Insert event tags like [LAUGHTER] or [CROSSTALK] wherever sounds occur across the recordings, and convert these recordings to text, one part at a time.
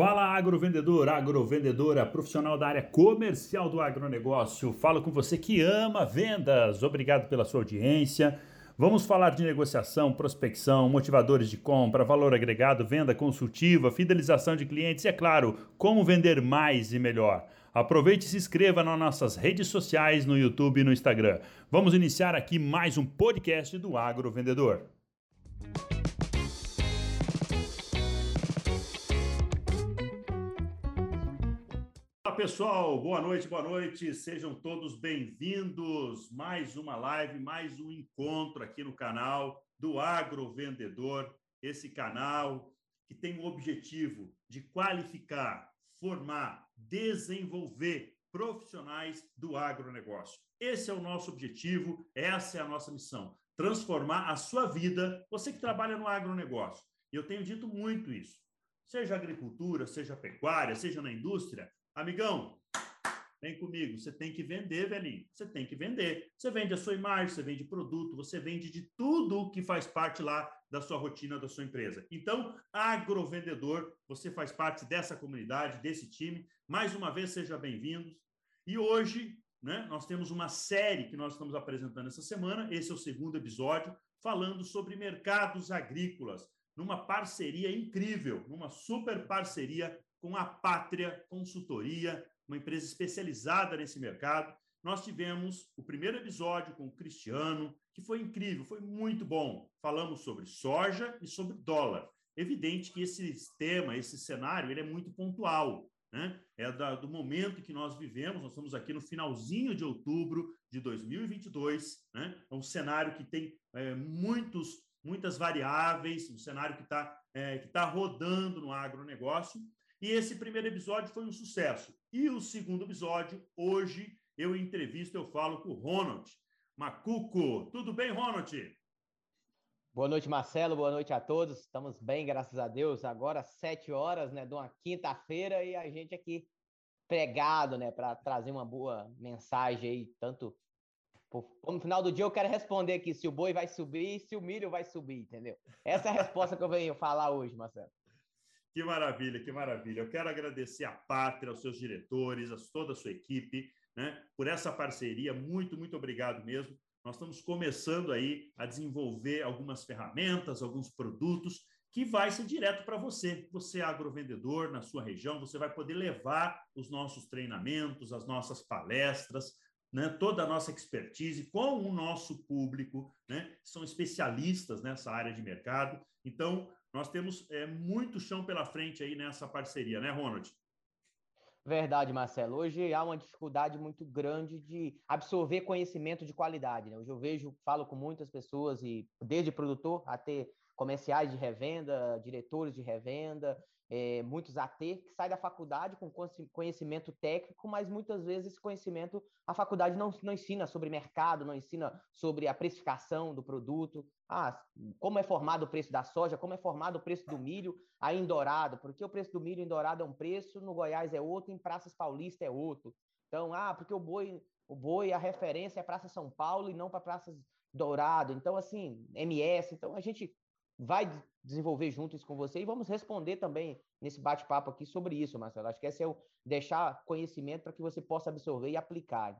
Fala agrovendedor, agrovendedora, profissional da área comercial do agronegócio. Falo com você que ama vendas. Obrigado pela sua audiência. Vamos falar de negociação, prospecção, motivadores de compra, valor agregado, venda consultiva, fidelização de clientes e, é claro, como vender mais e melhor. Aproveite e se inscreva nas nossas redes sociais, no YouTube e no Instagram. Vamos iniciar aqui mais um podcast do Agrovendedor. Pessoal, boa noite, boa noite. Sejam todos bem-vindos. Mais uma live, mais um encontro aqui no canal do Agro Vendedor. Esse canal que tem o objetivo de qualificar, formar, desenvolver profissionais do agronegócio. Esse é o nosso objetivo, essa é a nossa missão: transformar a sua vida, você que trabalha no agronegócio. Eu tenho dito muito isso. Seja agricultura, seja pecuária, seja na indústria, Amigão, vem comigo. Você tem que vender, velhinho. Você tem que vender. Você vende a sua imagem, você vende produto, você vende de tudo que faz parte lá da sua rotina da sua empresa. Então, agrovendedor, você faz parte dessa comunidade, desse time. Mais uma vez, seja bem-vindos. E hoje, né, nós temos uma série que nós estamos apresentando essa semana. Esse é o segundo episódio, falando sobre mercados agrícolas, numa parceria incrível, numa super parceria com a Pátria Consultoria, uma empresa especializada nesse mercado. Nós tivemos o primeiro episódio com o Cristiano, que foi incrível, foi muito bom. Falamos sobre soja e sobre dólar. Evidente que esse tema, esse cenário, ele é muito pontual. Né? É da, do momento que nós vivemos, nós estamos aqui no finalzinho de outubro de 2022, né? é um cenário que tem é, muitos, muitas variáveis, um cenário que está é, tá rodando no agronegócio, e esse primeiro episódio foi um sucesso. E o segundo episódio, hoje, eu entrevisto, eu falo com o Ronald Macuco. Tudo bem, Ronald? Boa noite, Marcelo. Boa noite a todos. Estamos bem, graças a Deus. Agora, sete horas, né, de uma quinta-feira, e a gente aqui pregado, né, para trazer uma boa mensagem aí, tanto no final do dia eu quero responder aqui se o boi vai subir e se o milho vai subir, entendeu? Essa é a resposta que eu venho falar hoje, Marcelo. Que maravilha, que maravilha. Eu quero agradecer à Pátria, aos seus diretores, a toda a sua equipe, né, por essa parceria. Muito, muito obrigado mesmo. Nós estamos começando aí a desenvolver algumas ferramentas, alguns produtos que vai ser direto para você. Você é agrovendedor na sua região, você vai poder levar os nossos treinamentos, as nossas palestras, né, toda a nossa expertise com o nosso público, né, são especialistas nessa área de mercado. Então, nós temos é, muito chão pela frente aí nessa parceria, né, Ronald? Verdade, Marcelo. Hoje há uma dificuldade muito grande de absorver conhecimento de qualidade. Né? Hoje eu vejo, falo com muitas pessoas, e desde produtor até comerciais de revenda, diretores de revenda, é, muitos AT que saem da faculdade com conhecimento técnico, mas muitas vezes esse conhecimento a faculdade não, não ensina sobre mercado, não ensina sobre a precificação do produto, ah, como é formado o preço da soja, como é formado o preço do milho aí em Dourado, porque o preço do milho em Dourado é um preço, no Goiás é outro, em Praças Paulista é outro. Então, ah, porque o boi, o boi, a referência é Praça São Paulo e não para Praças Dourado. Então, assim, MS. Então, a gente vai desenvolver junto isso com você e vamos responder também nesse bate-papo aqui sobre isso, Marcelo. Acho que esse é o deixar conhecimento para que você possa absorver e aplicar.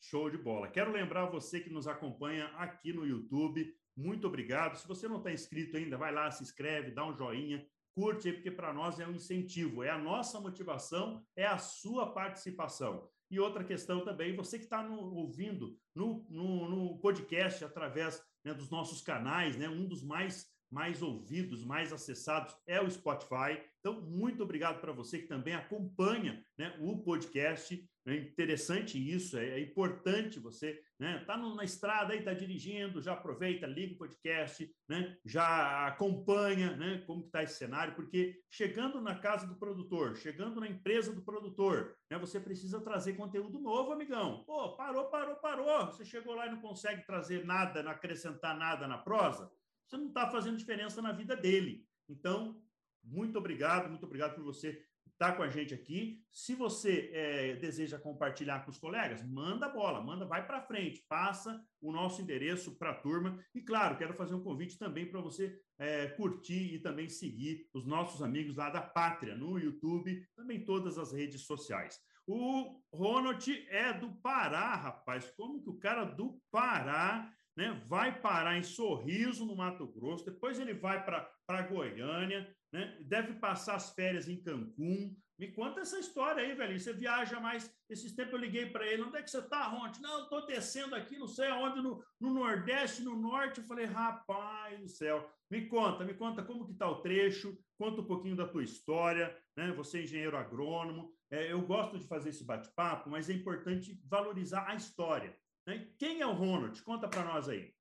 Show de bola. Quero lembrar você que nos acompanha aqui no YouTube, muito obrigado. Se você não está inscrito ainda, vai lá, se inscreve, dá um joinha, curte porque para nós é um incentivo, é a nossa motivação, é a sua participação. E outra questão também, você que está ouvindo no, no, no, podcast através né, dos nossos canais, né, um dos mais mais ouvidos, mais acessados é o Spotify. Então, muito obrigado para você que também acompanha né, o podcast. É interessante isso, é, é importante você, né? Tá na estrada aí, tá dirigindo, já aproveita, liga o podcast, né? Já acompanha, né? Como que tá esse cenário, porque chegando na casa do produtor, chegando na empresa do produtor, né? Você precisa trazer conteúdo novo, amigão. Pô, parou, parou, parou. Você chegou lá e não consegue trazer nada, não acrescentar nada na prosa você não está fazendo diferença na vida dele. Então, muito obrigado, muito obrigado por você está com a gente aqui. Se você é, deseja compartilhar com os colegas, manda bola, manda, vai para frente, passa o nosso endereço para a turma. E claro, quero fazer um convite também para você é, curtir e também seguir os nossos amigos lá da Pátria, no YouTube, também todas as redes sociais. O Ronald é do Pará, rapaz. Como que o cara do Pará né, vai parar em Sorriso, no Mato Grosso, depois ele vai para Goiânia, né, deve passar as férias em Cancún. Me conta essa história aí, velho. Você viaja mais. Esses tempos eu liguei para ele: onde é que você está, Ronald? Não, estou descendo aqui, não sei aonde, no, no Nordeste, no Norte. Eu falei: rapaz do céu. Me conta, me conta como que está o trecho, conta um pouquinho da tua história, né? Você é engenheiro agrônomo. É, eu gosto de fazer esse bate-papo, mas é importante valorizar a história. Né? Quem é o Ronald? Conta para nós aí.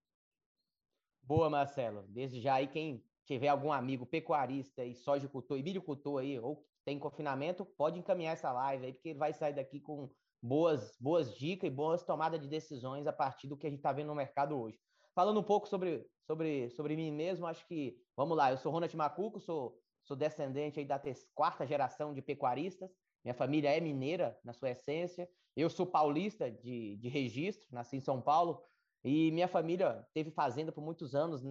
Boa, Marcelo. Desde já aí, quem tiver algum amigo pecuarista e sojicultor e milhocultor aí, ou tem confinamento, pode encaminhar essa live aí, porque ele vai sair daqui com boas, boas dicas e boas tomadas de decisões a partir do que a gente está vendo no mercado hoje. Falando um pouco sobre, sobre, sobre mim mesmo, acho que, vamos lá, eu sou Ronald Macuco, sou, sou descendente aí da quarta geração de pecuaristas, minha família é mineira, na sua essência, eu sou paulista de, de registro, nasci em São Paulo, e minha família teve fazenda por muitos anos,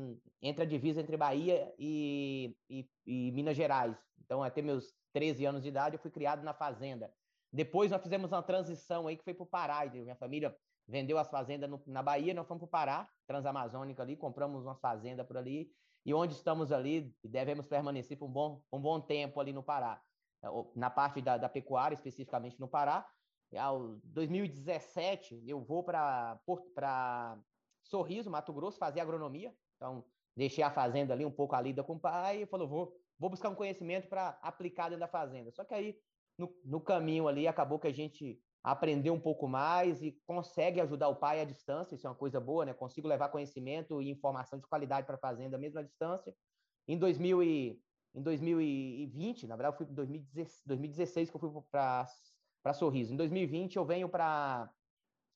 entre a divisa entre Bahia e, e, e, Minas Gerais. Então, até meus 13 anos de idade, eu fui criado na fazenda. Depois, nós fizemos uma transição aí que foi para o Pará. Minha família vendeu as fazendas no, na Bahia, nós fomos para o Pará, Transamazônica ali, compramos uma fazenda por ali, e onde estamos ali, devemos permanecer por um bom, um bom tempo ali no Pará, na parte da, da pecuária, especificamente no Pará. Ao 2017, eu vou para Sorriso, Mato Grosso, fazer agronomia. Então, deixei a fazenda ali um pouco a lida com o pai e falou: vou, vou buscar um conhecimento para aplicar dentro da fazenda. Só que aí, no, no caminho ali, acabou que a gente aprender um pouco mais e consegue ajudar o pai à distância, isso é uma coisa boa, né? Consigo levar conhecimento e informação de qualidade para a fazenda mesmo à distância. Em, 2000 e, em 2020, na verdade, em 2016 que eu fui para Sorriso. Em 2020 eu venho para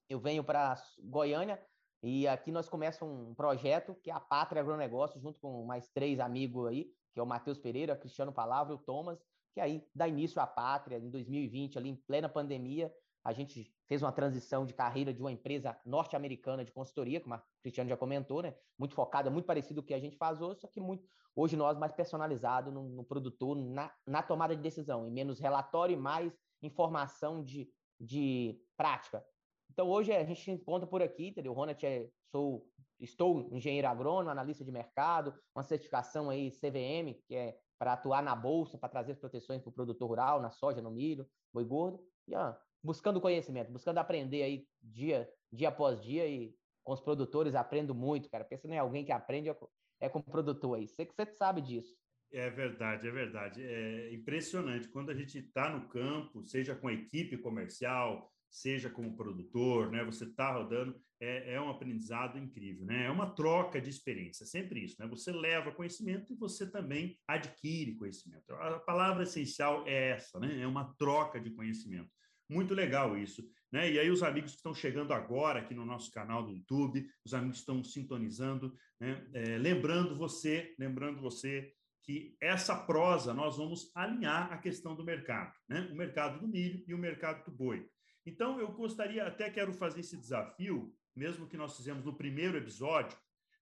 eu venho para Goiânia e aqui nós começamos um projeto que é a Pátria Agronegócio, junto com mais três amigos aí, que é o Matheus Pereira, Cristiano Palavra o Thomas, que aí dá início à Pátria em 2020, ali em plena pandemia a gente fez uma transição de carreira de uma empresa norte-americana de consultoria, como a Cristiano já comentou, né? Muito focada, muito parecido com o que a gente faz hoje, só que muito, hoje nós mais personalizado no, no produtor, na, na, tomada de decisão, e menos relatório e mais informação de, de prática. Então hoje a gente encontra por aqui, entendeu? Ronald é, sou, estou engenheiro agrônomo, analista de mercado, uma certificação aí CVM, que é para atuar na bolsa, para trazer proteções para o produtor rural, na soja, no milho, boi gordo. E ó, buscando conhecimento, buscando aprender aí dia, dia após dia e com os produtores aprendo muito, cara. Pensa em alguém que aprende é, é com o produtor aí. Você que você sabe disso. É verdade, é verdade. É impressionante quando a gente está no campo, seja com a equipe comercial, seja como produtor, né? Você está rodando, é, é um aprendizado incrível, né? É uma troca de experiência, sempre isso, né? Você leva conhecimento e você também adquire conhecimento. A palavra essencial é essa, né? É uma troca de conhecimento. Muito legal isso. Né? E aí, os amigos que estão chegando agora aqui no nosso canal do YouTube, os amigos que estão sintonizando, né? é, lembrando você, lembrando você que essa prosa nós vamos alinhar a questão do mercado, né? o mercado do milho e o mercado do boi. Então, eu gostaria, até quero fazer esse desafio, mesmo que nós fizemos no primeiro episódio,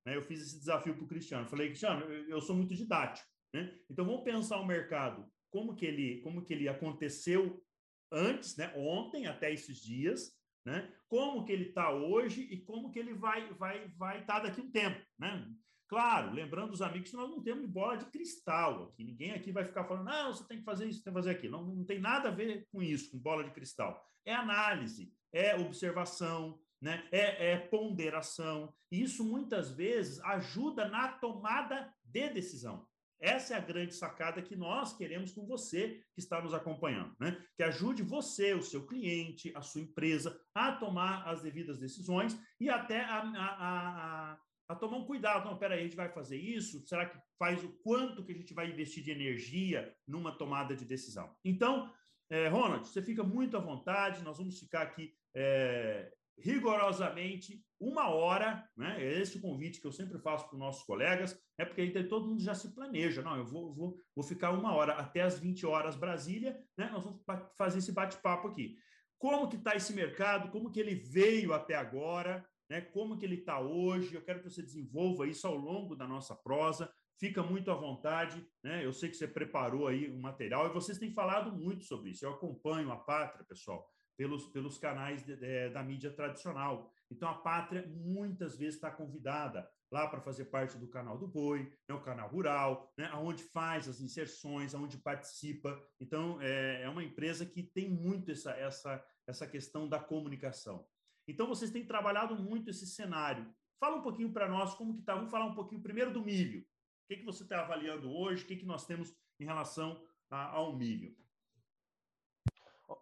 né? eu fiz esse desafio para o Cristiano. Falei, Cristiano, eu sou muito didático, né? então vamos pensar o mercado, como que ele, como que ele aconteceu antes, né, ontem até esses dias, né, como que ele está hoje e como que ele vai vai vai estar tá daqui um tempo, né? Claro, lembrando os amigos que nós não temos bola de cristal aqui. Ninguém aqui vai ficar falando, não, você tem que fazer isso, tem que fazer aquilo. Não, não tem nada a ver com isso, com bola de cristal. É análise, é observação, né? é, é ponderação. E isso muitas vezes ajuda na tomada de decisão. Essa é a grande sacada que nós queremos com você que está nos acompanhando, né? Que ajude você, o seu cliente, a sua empresa a tomar as devidas decisões e até a, a, a, a tomar um cuidado. Não, peraí, a gente vai fazer isso? Será que faz o quanto que a gente vai investir de energia numa tomada de decisão? Então, é, Ronald, você fica muito à vontade, nós vamos ficar aqui é, rigorosamente uma hora, né? É esse o convite que eu sempre faço para os nossos colegas, é porque aí todo mundo já se planeja. Não, eu vou, vou, vou ficar uma hora até as 20 horas Brasília, né? Nós vamos fazer esse bate-papo aqui. Como que está esse mercado? Como que ele veio até agora? Né? Como que ele está hoje? Eu quero que você desenvolva isso ao longo da nossa prosa. Fica muito à vontade, né? Eu sei que você preparou aí um material e vocês têm falado muito sobre isso. Eu acompanho a Pátria, pessoal pelos, pelos canais de, de, da mídia tradicional. Então, a Pátria muitas vezes está convidada lá para fazer parte do canal do Boi, né, o canal rural, né, onde faz as inserções, onde participa. Então, é, é uma empresa que tem muito essa, essa, essa questão da comunicação. Então, vocês têm trabalhado muito esse cenário. Fala um pouquinho para nós como que está. Vamos falar um pouquinho primeiro do milho. O que, que você está avaliando hoje? O que, que nós temos em relação a, ao milho?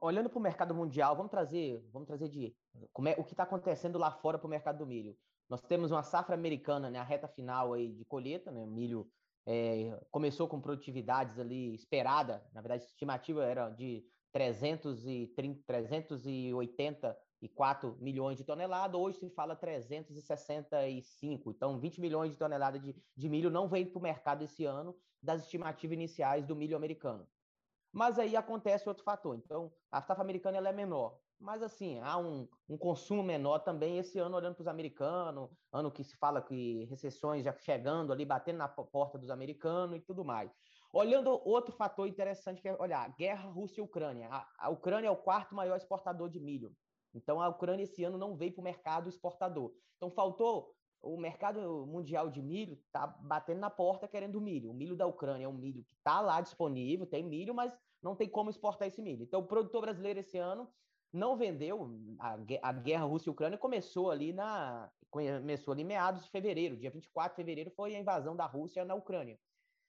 Olhando para o mercado mundial, vamos trazer, vamos trazer de como é, o que está acontecendo lá fora para o mercado do milho. Nós temos uma safra americana, né, a reta final aí de colheita, né, o milho é, começou com produtividades ali esperada, na verdade a estimativa era de 330, 384 milhões de toneladas, hoje se fala 365, então 20 milhões de toneladas de, de milho não veio para o mercado esse ano das estimativas iniciais do milho americano. Mas aí acontece outro fator. Então, a safra americana ela é menor. Mas, assim, há um, um consumo menor também esse ano, olhando para os americanos, ano que se fala que recessões já chegando ali, batendo na porta dos americanos e tudo mais. Olhando outro fator interessante que é olhar, guerra Rússia e Ucrânia. A, a Ucrânia é o quarto maior exportador de milho. Então, a Ucrânia esse ano não veio para o mercado exportador. Então, faltou o mercado mundial de milho está batendo na porta querendo milho. O milho da Ucrânia é um milho que está lá disponível, tem milho, mas não tem como exportar esse milho. Então, o produtor brasileiro esse ano não vendeu. A, a guerra e Ucrânia começou ali na começou ali meados de fevereiro, dia 24 de fevereiro foi a invasão da Rússia na Ucrânia.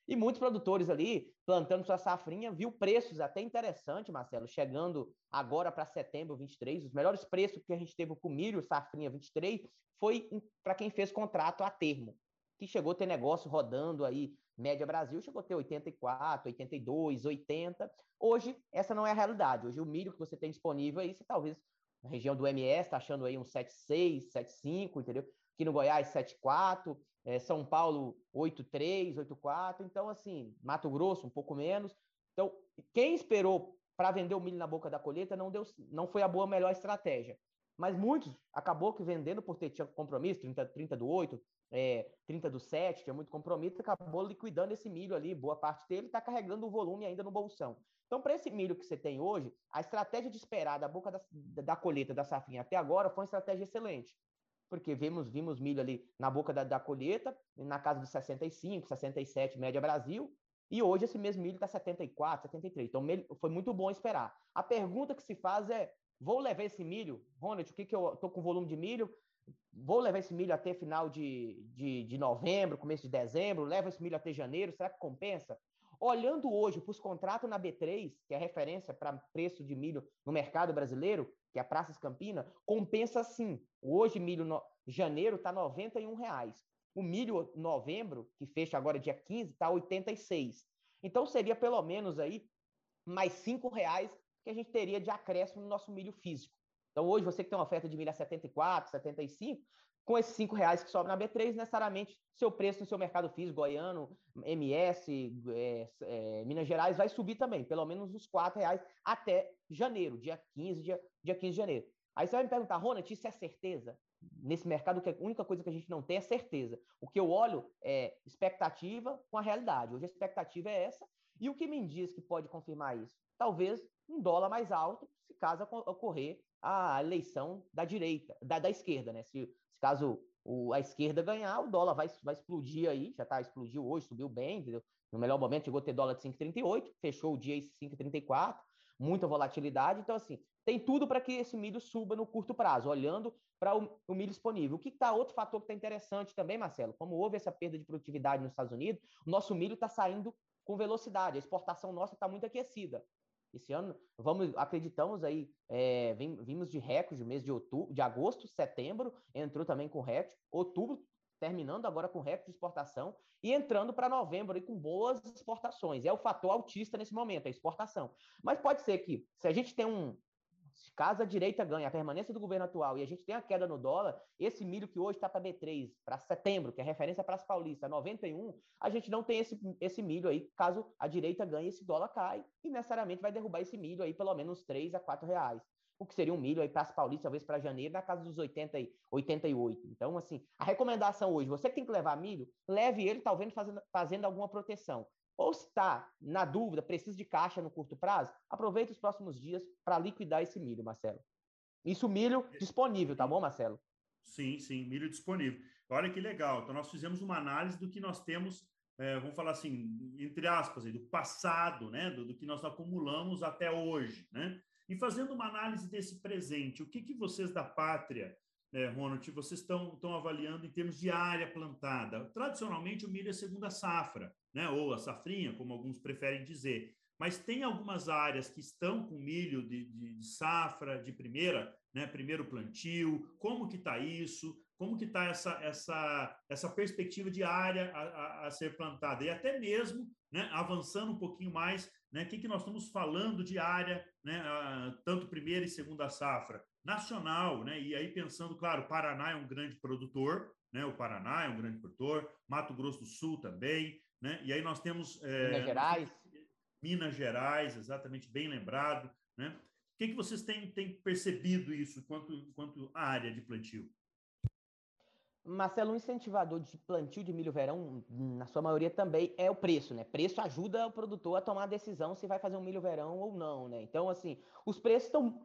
E muitos produtores ali plantando sua safrinha, viu preços até interessante, Marcelo, chegando agora para setembro 23, os melhores preços que a gente teve com milho safrinha 23 foi para quem fez contrato a termo, que chegou a ter negócio rodando aí média Brasil chegou a ter 84, 82, 80. Hoje, essa não é a realidade. Hoje, o milho que você tem disponível aí, você talvez na região do MS está achando aí um 76, 75, entendeu? Aqui no Goiás, 74, é, São Paulo, 83, 84. Então, assim, Mato Grosso, um pouco menos. Então, quem esperou para vender o milho na boca da colheita não, deu, não foi a boa, melhor estratégia. Mas muitos acabou que vendendo por ter tinha compromisso, 30, 30 do 8, é, 30 do 7, tinha muito compromisso, acabou liquidando esse milho ali, boa parte dele está carregando o volume ainda no bolsão. Então, para esse milho que você tem hoje, a estratégia de esperar da boca da, da colheita da safrinha até agora foi uma estratégia excelente. Porque vimos, vimos milho ali na boca da, da colheita, na casa de 65, 67, média Brasil, e hoje esse mesmo milho está 74, 73. Então, foi muito bom esperar. A pergunta que se faz é: vou levar esse milho? Ronald, o que, que eu estou com volume de milho? Vou levar esse milho até final de, de, de novembro, começo de dezembro, levo esse milho até janeiro, será que compensa? Olhando hoje para os contratos na B3, que é referência para preço de milho no mercado brasileiro, que é a Praças Campina, compensa sim. Hoje, milho no... janeiro está R$ reais. O milho novembro, que fecha agora dia 15, está 86. Então seria pelo menos aí mais R$ reais que a gente teria de acréscimo no nosso milho físico. Então, hoje, você que tem uma oferta de milho a 74, 75, com esses cinco reais que sobram na B3, necessariamente seu preço no seu mercado físico, Goiano, MS, é, é, Minas Gerais, vai subir também, pelo menos uns quatro reais até janeiro, dia 15, dia, dia 15 de janeiro. Aí você vai me perguntar, Ronald, isso é certeza? Nesse mercado, que a única coisa que a gente não tem é certeza. O que eu olho é expectativa com a realidade. Hoje a expectativa é essa. E o que me diz que pode confirmar isso? Talvez um dólar mais alto, se caso ocorrer a eleição da direita, da, da esquerda, né? Se, se caso o, a esquerda ganhar, o dólar vai, vai explodir aí, já tá, explodiu hoje, subiu bem, entendeu? No melhor momento chegou a ter dólar de 5,38, fechou o dia em 5,34, muita volatilidade. Então, assim, tem tudo para que esse milho suba no curto prazo, olhando para o, o, milho disponível. O que está outro fator que está interessante também, Marcelo? Como houve essa perda de produtividade nos Estados Unidos, o nosso milho está saindo com velocidade, a exportação nossa está muito aquecida. Esse ano, vamos, acreditamos aí, é, vimos de recorde mês de outubro, de agosto, setembro, entrou também com recorde, outubro terminando agora com recorde de exportação e entrando para novembro aí com boas exportações. É o fator autista nesse momento, a exportação. Mas pode ser que, se a gente tem um, caso a direita ganhe a permanência do governo atual e a gente tem a queda no dólar, esse milho que hoje está para B3, para setembro, que é referência para as paulistas, 91, a gente não tem esse, esse milho aí, caso a direita ganhe, esse dólar cai e necessariamente vai derrubar esse milho aí pelo menos 3 a 4 reais o que seria um milho aí para as paulistas, talvez para janeiro, na casa dos 80 e 88. Então, assim, a recomendação hoje, você que tem que levar milho, leve ele talvez fazendo, fazendo alguma proteção. Ou se está na dúvida, precisa de caixa no curto prazo, aproveite os próximos dias para liquidar esse milho, Marcelo. Isso milho disponível, tá bom, Marcelo? Sim, sim, milho disponível. Olha que legal. Então, nós fizemos uma análise do que nós temos, é, vamos falar assim, entre aspas, do passado, né? Do, do, que nós acumulamos até hoje, né? E fazendo uma análise desse presente, o que, que vocês da pátria é, Ronald, vocês estão avaliando em termos de área plantada. Tradicionalmente, o milho é segunda safra, né? ou a safrinha, como alguns preferem dizer. Mas tem algumas áreas que estão com milho de, de, de safra, de primeira, né? primeiro plantio. Como que está isso? Como que está essa, essa, essa perspectiva de área a, a, a, ser plantada? E até mesmo, né? avançando um pouquinho mais, né? o que, que nós estamos falando de área, né? tanto primeira e segunda safra? nacional, né? E aí pensando, claro, Paraná é um grande produtor, né? O Paraná é um grande produtor, Mato Grosso do Sul também, né? E aí nós temos é, Minas Gerais, Minas Gerais, exatamente bem lembrado, né? O que, que vocês têm, têm percebido isso quanto quanto à área de plantio? Marcelo, um incentivador de plantio de milho verão, na sua maioria também é o preço, né? Preço ajuda o produtor a tomar a decisão se vai fazer um milho verão ou não, né? Então, assim, os preços estão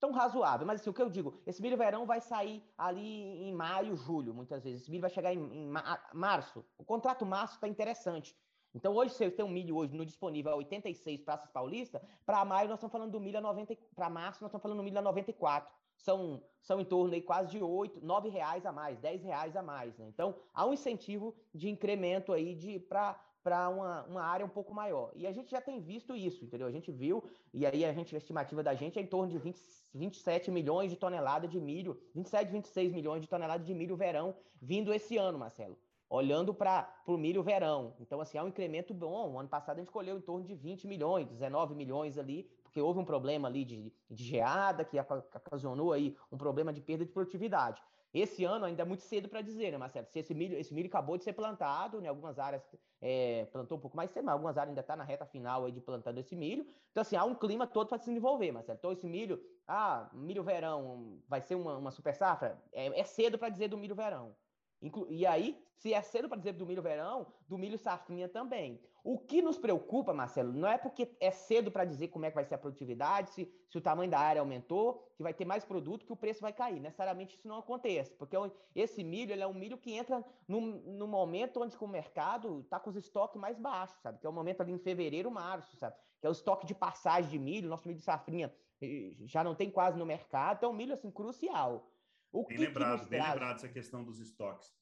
tão razoável. Mas assim, o que eu digo, esse milho verão vai sair ali em maio, julho, muitas vezes. Esse milho vai chegar em, em março. O contrato março está interessante. Então, hoje, se eu tenho um milho hoje no disponível a 86 praças paulista, para maio nós estamos falando do milho a 90, para março nós estamos falando do milho a 94. São, são em torno aí quase de 8, 9 reais a mais, 10 reais a mais. Né? Então, há um incentivo de incremento aí de para para uma, uma área um pouco maior. E a gente já tem visto isso, entendeu? A gente viu, e aí a, gente, a estimativa da gente é em torno de 20, 27 milhões de toneladas de milho, 27, 26 milhões de toneladas de milho verão vindo esse ano, Marcelo. Olhando para o milho verão. Então, assim, há um incremento bom. O ano passado a gente colheu em torno de 20 milhões, 19 milhões ali, porque houve um problema ali de, de geada, que ocasionou aí um problema de perda de produtividade. Esse ano ainda é muito cedo para dizer, né, Marcelo? Se esse milho, esse milho acabou de ser plantado, né? Algumas áreas é, plantou um pouco mais cedo, mas algumas áreas ainda está na reta final aí de plantando esse milho. Então, assim, há um clima todo para se desenvolver, Marcelo. Então, esse milho, ah, milho verão vai ser uma, uma super safra? É, é cedo para dizer do milho verão. E aí, se é cedo para dizer do milho verão, do milho safrinha também. O que nos preocupa, Marcelo, não é porque é cedo para dizer como é que vai ser a produtividade, se, se o tamanho da área aumentou, que vai ter mais produto, que o preço vai cair. Necessariamente isso não acontece, porque esse milho é um milho que entra no, no momento onde o mercado está com os estoques mais baixos, sabe? Que é o momento ali em fevereiro, março, sabe? Que é o estoque de passagem de milho, nosso milho de safrinha eh, já não tem quase no mercado, então é um milho assim crucial. O bem que lembrado, que bem traz... lembrado essa questão dos estoques.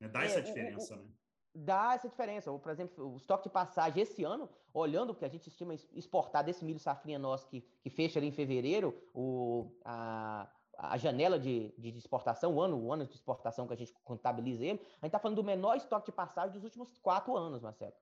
Né? Dá é, essa diferença, o, o, né? Dá essa diferença. Por exemplo, o estoque de passagem esse ano, olhando o que a gente estima exportar desse milho safrinha nosso que, que fecha ali em fevereiro, o, a, a janela de, de exportação, o ano, o ano de exportação que a gente contabiliza ele, a gente está falando do menor estoque de passagem dos últimos quatro anos, Marcelo.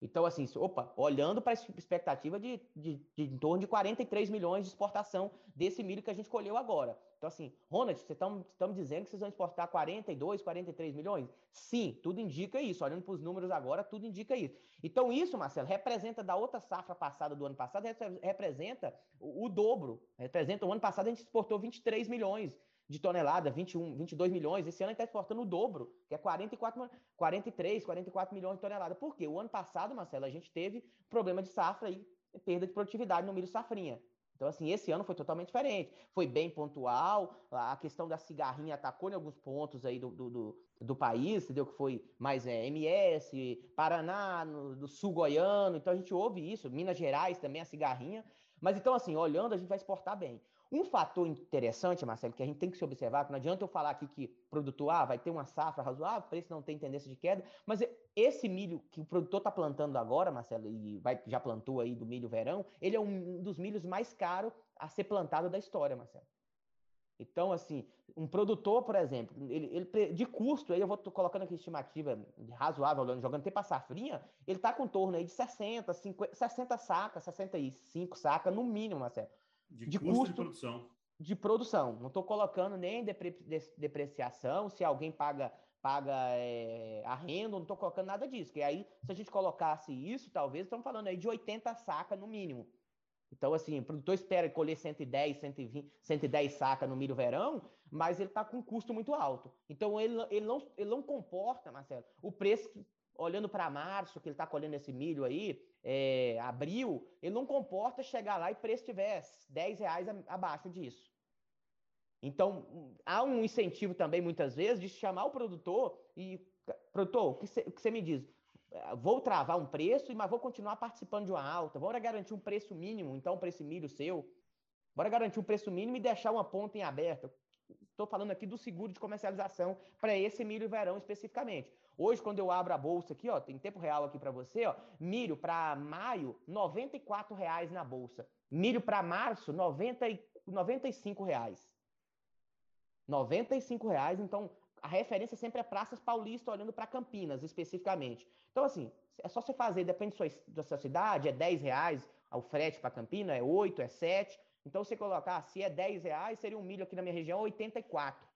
Então, assim, opa, olhando para a expectativa de, de, de, em torno de 43 milhões de exportação desse milho que a gente colheu agora. Então, assim, Ronald, vocês estão me dizendo que vocês vão exportar 42, 43 milhões? Sim, tudo indica isso. Olhando para os números agora, tudo indica isso. Então, isso, Marcelo, representa da outra safra passada do ano passado, representa o, o dobro. Representa, o ano passado a gente exportou 23 milhões de tonelada, 21, 22 milhões. Esse ano ele está exportando o dobro, que é 44, 43, 44 milhões de toneladas. Por quê? O ano passado, Marcelo, a gente teve problema de safra e perda de produtividade no milho safrinha. Então, assim, esse ano foi totalmente diferente. Foi bem pontual, a questão da cigarrinha atacou em alguns pontos aí do, do, do, do país, entendeu? Que foi mais é, MS, Paraná, no, do sul goiano. Então, a gente ouve isso. Minas Gerais também, a cigarrinha. Mas, então, assim, olhando, a gente vai exportar bem. Um fator interessante, Marcelo, que a gente tem que se observar, que não adianta eu falar aqui que produtor ah, vai ter uma safra razoável, preço não tem tendência de queda, mas esse milho que o produtor está plantando agora, Marcelo, e vai, já plantou aí do milho verão, ele é um dos milhos mais caros a ser plantado da história, Marcelo. Então, assim, um produtor, por exemplo, ele, ele de custo, aí eu vou colocando aqui estimativa razoável, jogando até para safrinha, ele está com torno aí de 60, 50, 60 sacas, 65 sacas no mínimo, Marcelo de, de custo, custo de produção. De produção. Não estou colocando nem depre, depreciação, se alguém paga paga é, arrendo, não estou colocando nada disso. Que aí, se a gente colocasse isso, talvez, estamos falando aí de 80 sacas no mínimo. Então, assim, o produtor espera colher 110, 120, 110 sacas no milho verão, mas ele está com um custo muito alto. Então, ele, ele, não, ele não comporta, Marcelo, o preço que, olhando para março, que ele está colhendo esse milho aí, é, abril, ele não comporta chegar lá e preço estiver 10 reais abaixo disso. Então, há um incentivo também, muitas vezes, de chamar o produtor e, produtor, o que você me diz? Vou travar um preço, mas vou continuar participando de uma alta. Bora garantir um preço mínimo, então, para esse milho seu. Bora garantir um preço mínimo e deixar uma ponta em aberto. Estou falando aqui do seguro de comercialização para esse milho verão especificamente. Hoje, quando eu abro a bolsa aqui, ó, tem tempo real aqui para você, ó, milho para maio, R$ 94,00 na bolsa. Milho para março, R$ 90, 95 reais. 95 reais, então a referência sempre é Praças Paulista, olhando para Campinas especificamente. Então, assim, é só você fazer, depende da sua, da sua cidade, é 10 reais o frete para Campinas, é 8, é 7. Então, você colocar, se é 10 reais, seria um milho aqui na minha região, 84.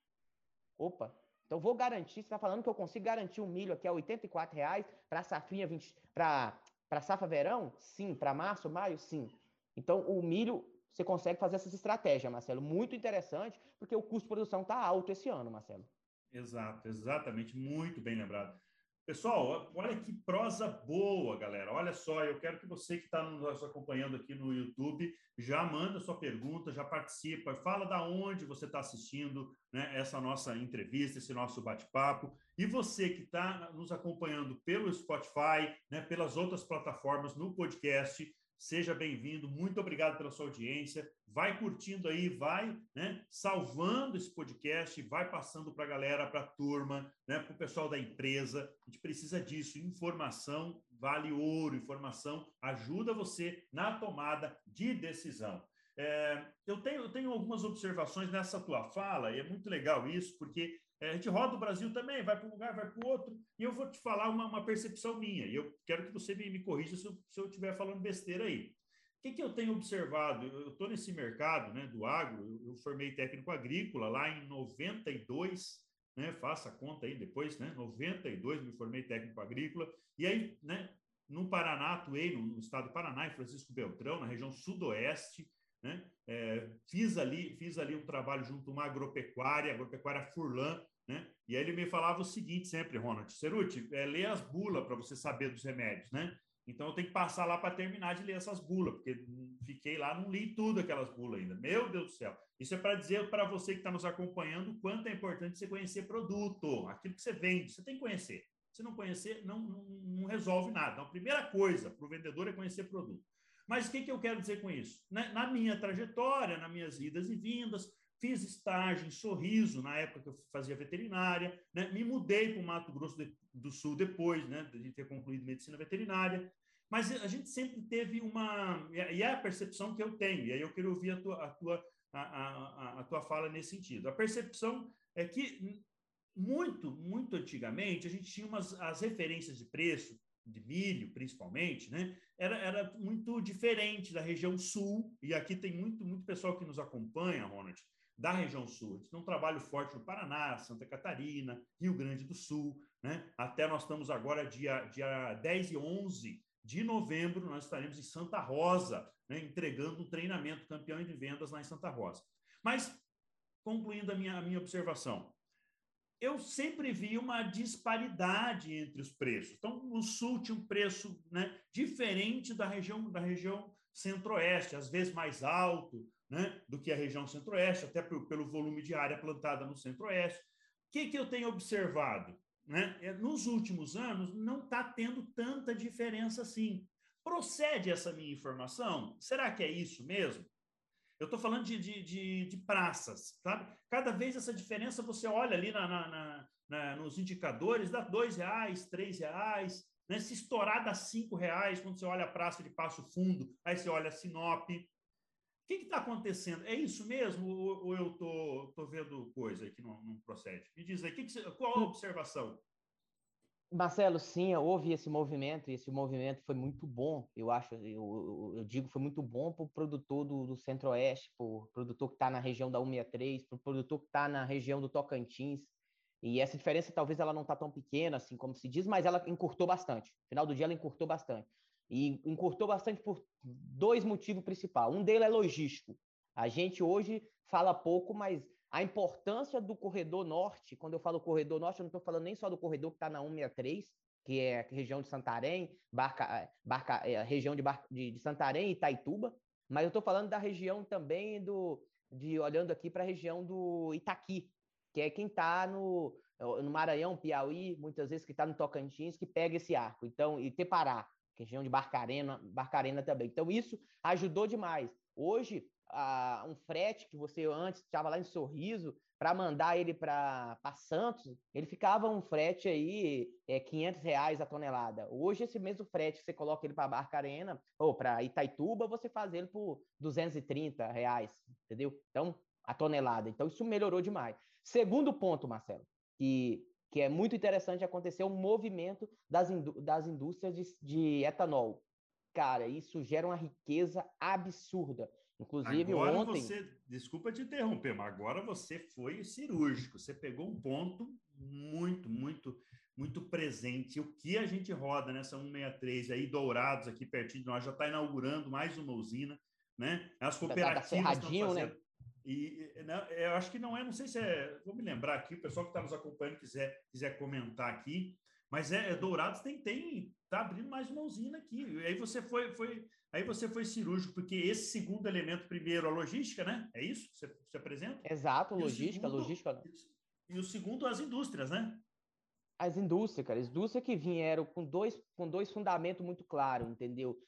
Opa, então vou garantir, você está falando que eu consigo garantir um milho aqui a 84 reais para safrinha 20, para safra verão? Sim. Para março, maio? Sim. Então, o milho você consegue fazer essas estratégias, Marcelo. Muito interessante, porque o custo de produção está alto esse ano, Marcelo. Exato, exatamente. Muito bem lembrado. Pessoal, olha que prosa boa, galera. Olha só, eu quero que você que está nos acompanhando aqui no YouTube já manda sua pergunta, já participa, fala da onde você está assistindo né, essa nossa entrevista, esse nosso bate-papo. E você que está nos acompanhando pelo Spotify, né, pelas outras plataformas no podcast, Seja bem-vindo, muito obrigado pela sua audiência. Vai curtindo aí, vai né, salvando esse podcast, vai passando para a galera, para a turma, né, para o pessoal da empresa. A gente precisa disso. Informação vale ouro, informação ajuda você na tomada de decisão. É, eu, tenho, eu tenho algumas observações nessa tua fala, e é muito legal isso, porque é, a gente roda o Brasil também, vai para um lugar, vai para o outro, e eu vou te falar uma, uma, percepção minha, e eu quero que você me, me corrija se eu, se eu estiver falando besteira aí. O que, que eu tenho observado? Eu estou nesse mercado né, do agro, eu, eu, formei técnico agrícola lá em 92, né, faça conta aí depois, né, 92 me formei técnico agrícola, e aí, né, no Paraná, atuei no, no estado do Paraná, em Francisco Beltrão, na região sudoeste, né? É, fiz ali fiz ali um trabalho junto a uma agropecuária, agropecuária Furlan, né? E aí ele me falava o seguinte sempre, Ronald, Ceruti, é, lê as bulas para você saber dos remédios, né? Então eu tenho que passar lá para terminar de ler essas bulas, porque fiquei lá, não li tudo aquelas bulas ainda. Meu Deus do céu. Isso é para dizer para você que está nos acompanhando o quanto é importante você conhecer produto, aquilo que você vende, você tem que conhecer. Se não conhecer, não, não, não resolve nada. Então, a primeira coisa para o vendedor é conhecer produto. Mas o que, que eu quero dizer com isso? Na, na minha trajetória, nas minhas idas e vindas, fiz estágio em Sorriso, na época que eu fazia veterinária, né? me mudei para o Mato Grosso do Sul depois né, de ter concluído medicina veterinária, mas a gente sempre teve uma. E é a percepção que eu tenho, e aí eu quero ouvir a tua, a tua, a, a, a tua fala nesse sentido. A percepção é que, muito, muito antigamente, a gente tinha umas, as referências de preço de milho, principalmente, né? Era, era muito diferente da região sul, e aqui tem muito, muito pessoal que nos acompanha, Ronald, da região sul. Tem um trabalho forte no Paraná, Santa Catarina, Rio Grande do Sul, né? Até nós estamos agora, dia, dia 10 e 11 de novembro, nós estaremos em Santa Rosa, né? entregando um treinamento campeão de vendas lá em Santa Rosa. Mas, concluindo a minha, a minha observação, eu sempre vi uma disparidade entre os preços. Então, o sul tinha um preço né, diferente da região da região centro-oeste, às vezes mais alto né, do que a região centro-oeste, até pelo volume de área plantada no centro-oeste. O que, que eu tenho observado? Né? É, nos últimos anos, não está tendo tanta diferença assim. Procede essa minha informação? Será que é isso mesmo? Eu estou falando de, de, de, de, praças, sabe? Cada vez essa diferença você olha ali na, na, na, nos indicadores, dá dois reais, três reais, né? Se estourar dá cinco reais quando você olha a praça de Passo Fundo, aí você olha a Sinop. O que está acontecendo? É isso mesmo ou, ou eu estou tô, tô vendo coisa que não, não procede? Me diz aí, que que você, qual a observação? Marcelo, sim, houve esse movimento, e esse movimento foi muito bom, eu acho, eu, eu digo, foi muito bom para o produtor do, do Centro-Oeste, para o produtor que está na região da 163, para o produtor que está na região do Tocantins, e essa diferença talvez ela não está tão pequena, assim como se diz, mas ela encurtou bastante. No final do dia, ela encurtou bastante. E encurtou bastante por dois motivos principais. Um deles é logístico. A gente hoje fala pouco, mas a importância do corredor norte, quando eu falo corredor norte, eu não estou falando nem só do corredor que está na 163, que é a região de Santarém, Barca, Barca, é, região de, Bar, de, de, Santarém e Itaituba, mas eu estou falando da região também do, de olhando aqui para a região do Itaqui, que é quem está no, no Maranhão, Piauí, muitas vezes que está no Tocantins, que pega esse arco. Então, e Tepará, região de Barcarena, Barcarena também. Então, isso ajudou demais. Hoje, um frete que você antes estava lá em Sorriso, para mandar ele para Santos, ele ficava um frete aí, é, 500 reais a tonelada. Hoje, esse mesmo frete, você coloca ele para Barcarena ou para Itaituba, você faz ele por 230 reais, entendeu? Então, a tonelada. Então, isso melhorou demais. Segundo ponto, Marcelo, que, que é muito interessante acontecer um movimento das, indú das indústrias de, de etanol. Cara, isso gera uma riqueza absurda. Inclusive, agora ontem. Você, desculpa te interromper, mas agora você foi cirúrgico. Você pegou um ponto muito, muito, muito presente. O que a gente roda nessa 163 aí, Dourados, aqui pertinho de nós, já está inaugurando mais uma usina, né? As cooperativas. Da, da estão fazendo... né? E eu acho que não é, não sei se é. Vou me lembrar aqui, o pessoal que está nos acompanhando quiser, quiser comentar aqui. Mas é, é Dourados tem, tem, tá abrindo mais uma usina aqui. E aí você foi, foi Aí você foi cirúrgico, porque esse segundo elemento, primeiro, a logística, né? É isso que você, você apresenta? Exato, e logística, segundo, logística. E o segundo, as indústrias, né? As indústrias, cara, as indústrias que vieram com dois, com dois fundamentos muito claros, entendeu?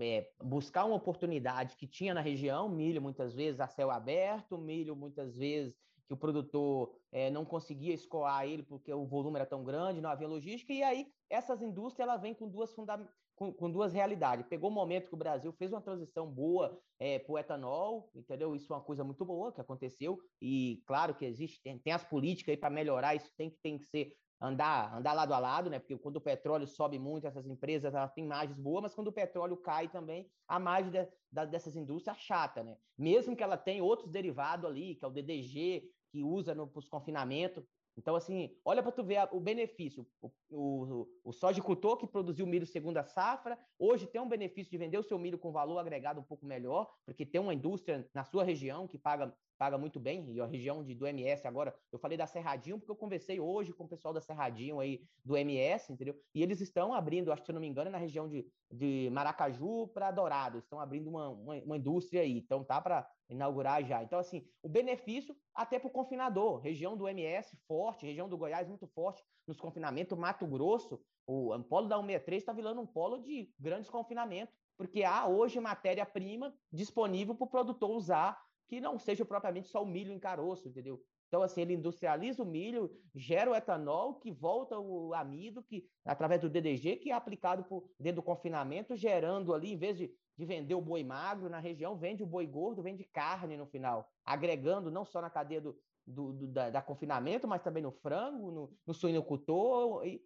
É, buscar uma oportunidade que tinha na região, milho muitas vezes a céu aberto, milho muitas vezes que o produtor é, não conseguia escoar ele porque o volume era tão grande, não havia logística, e aí essas indústrias ela vem com duas fundamentos com, com, duas realidades. Pegou o momento que o Brasil fez uma transição boa é, para o etanol, entendeu? Isso é uma coisa muito boa que aconteceu. E claro que existe, tem, tem as políticas aí para melhorar, isso tem que, tem que ser andar, andar lado a lado, né? Porque quando o petróleo sobe muito, essas empresas elas têm margens boas, mas quando o petróleo cai também, a margem de, de, dessas indústrias é chata, né? Mesmo que ela tenha outros derivados ali, que é o DDG, que usa para os confinamentos, então, assim, olha para tu ver o benefício. O, o, o sojicultor que produziu milho segunda safra, hoje tem um benefício de vender o seu milho com valor agregado um pouco melhor, porque tem uma indústria na sua região que paga paga muito bem, e a região de, do MS agora, eu falei da Cerradinho, porque eu conversei hoje com o pessoal da Cerradinho aí, do MS, entendeu? E eles estão abrindo, acho que se não me engano, é na região de, de Maracaju para Dourado, estão abrindo uma, uma, uma indústria aí, então tá para inaugurar já. Então, assim, o benefício até para o confinador, região do MS forte, região do Goiás muito forte nos confinamentos, Mato Grosso, o, o polo da 163 está virando um polo de grandes confinamentos, porque há hoje matéria-prima disponível para o produtor usar que não seja propriamente só o milho em caroço, entendeu? Então, assim, ele industrializa o milho, gera o etanol, que volta o amido, que através do DDG, que é aplicado por, dentro do confinamento, gerando ali, em vez de, de vender o boi magro na região, vende o boi gordo, vende carne no final, agregando não só na cadeia do, do, do da, da, confinamento, mas também no frango, no, no suinocultor. E,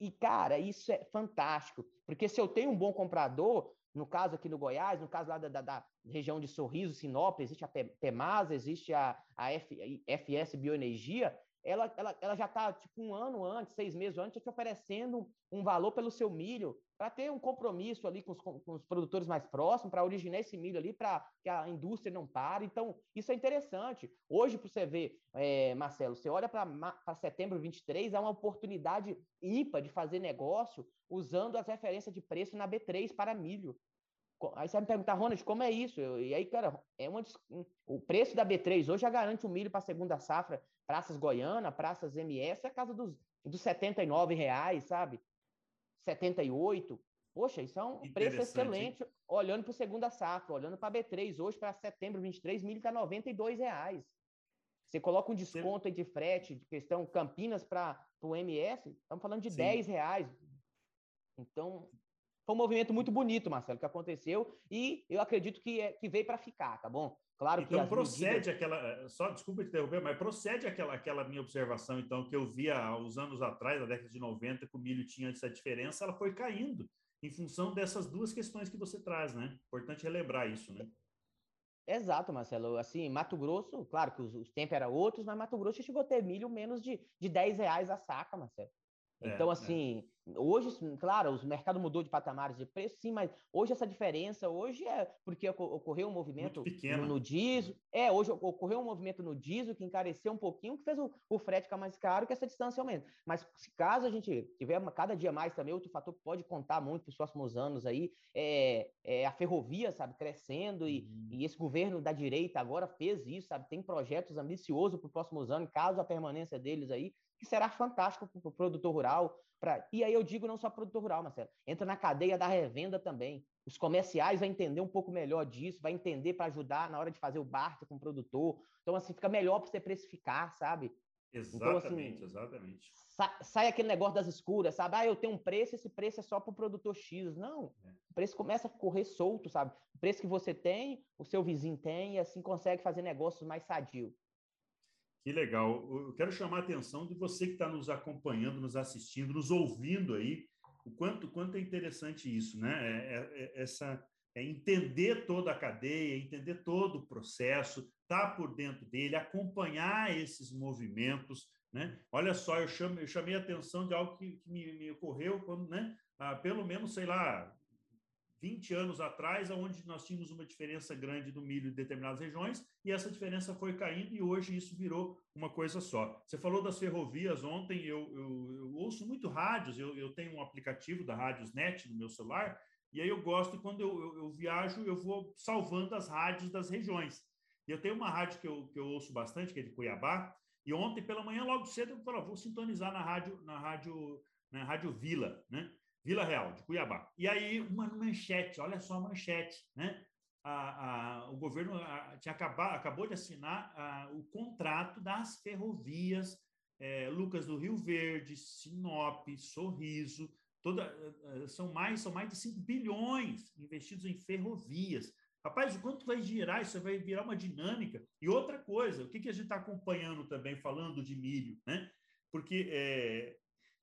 e, cara, isso é fantástico, porque se eu tenho um bom comprador, no caso aqui no Goiás, no caso lá da, da, da região de Sorriso, Sinop, existe a PEMAS, existe a, a F, FS Bioenergia, ela, ela, ela já está, tipo, um ano antes, seis meses antes, te oferecendo um valor pelo seu milho, para ter um compromisso ali com os, com os produtores mais próximos, para originar esse milho ali, para que a indústria não pare. Então, isso é interessante. Hoje, para você ver, é, Marcelo, você olha para setembro 23, há uma oportunidade ímpar de fazer negócio usando as referências de preço na B3 para milho. Aí você vai me perguntar, Ronald, como é isso? E aí, cara, é uma, o preço da B3 hoje já garante o milho para a segunda safra, praças Goiana, praças MS, é a casa dos, dos 79 reais, sabe? 78. Poxa, isso é um preço excelente olhando para a segunda safra, olhando para a B3. Hoje, para setembro 23, milho está 92 reais. Você coloca um desconto de frete, de questão Campinas para o MS, estamos falando de Sim. 10 reais. Então, foi um movimento muito bonito, Marcelo, que aconteceu e eu acredito que, é, que veio para ficar, tá bom? Claro então, que procede medidas... aquela, eh, só desculpa te interromper, mas procede aquela, aquela minha observação, então, que eu via há uns anos atrás, na década de 90, que o milho tinha essa diferença, ela foi caindo em função dessas duas questões que você traz, né? Importante relembrar isso, né? Exato, Marcelo. Assim, Mato Grosso, claro que os, os tempos eram outros, mas Mato Grosso chegou a ter milho menos de, de 10 reais a saca, Marcelo. É, então, é. assim, é. hoje, claro, o mercado mudou de patamares de preço, sim, mas hoje essa diferença, hoje é porque ocorreu um movimento no, no diesel. É, hoje ocorreu um movimento no diesel que encareceu um pouquinho, que fez o, o frete ficar mais caro, que essa distância aumenta. Mas se caso a gente tiver uma, cada dia mais também, outro fator que pode contar muito para os próximos anos aí, é, é, a ferrovia, sabe, crescendo, e, uhum. e esse governo da direita agora fez isso, sabe, tem projetos ambiciosos para os próximos anos, caso a permanência deles aí, que será fantástico para o produtor rural. Pra... E aí eu digo não só produtor rural, Marcelo, entra na cadeia da revenda também. Os comerciais vão entender um pouco melhor disso, vai entender para ajudar na hora de fazer o barter com o produtor. Então, assim, fica melhor para você precificar, sabe? Exatamente, então, assim, exatamente. Sa sai aquele negócio das escuras, sabe? Ah, eu tenho um preço, esse preço é só para o produtor X. Não, é. o preço começa a correr solto, sabe? O preço que você tem, o seu vizinho tem, e assim consegue fazer negócios mais sadio. Que legal. Eu quero chamar a atenção de você que está nos acompanhando, nos assistindo, nos ouvindo aí, o quanto, quanto é interessante isso, né? É, é, é essa, é entender toda a cadeia, entender todo o processo, estar tá por dentro dele, acompanhar esses movimentos, né? Olha só, eu, chamo, eu chamei a atenção de algo que, que me, me, ocorreu quando, né? Ah, pelo menos, sei lá, 20 anos atrás, onde nós tínhamos uma diferença grande do milho em determinadas regiões, e essa diferença foi caindo, e hoje isso virou uma coisa só. Você falou das ferrovias ontem, eu, eu, eu ouço muito rádios, eu, eu, tenho um aplicativo da Rádios Net no meu celular, e aí eu gosto, quando eu, viajo, eu vou salvando as rádios das regiões. E eu tenho uma rádio que eu, que ouço bastante, que é de Cuiabá, e ontem pela manhã, logo cedo, eu falei, vou sintonizar na rádio, na rádio, na rádio Vila, né? Vila Real, de Cuiabá. E aí, uma manchete, olha só a manchete, né? A, a, o governo a, tinha acabou de assinar o contrato das ferrovias é, Lucas do Rio Verde, Sinop, Sorriso, toda, é, são, mais, são mais de 5 bilhões investidos em ferrovias. Rapaz, o quanto vai girar? Isso vai virar uma dinâmica. E outra coisa, o que, que a gente está acompanhando também, falando de milho, né? Porque é,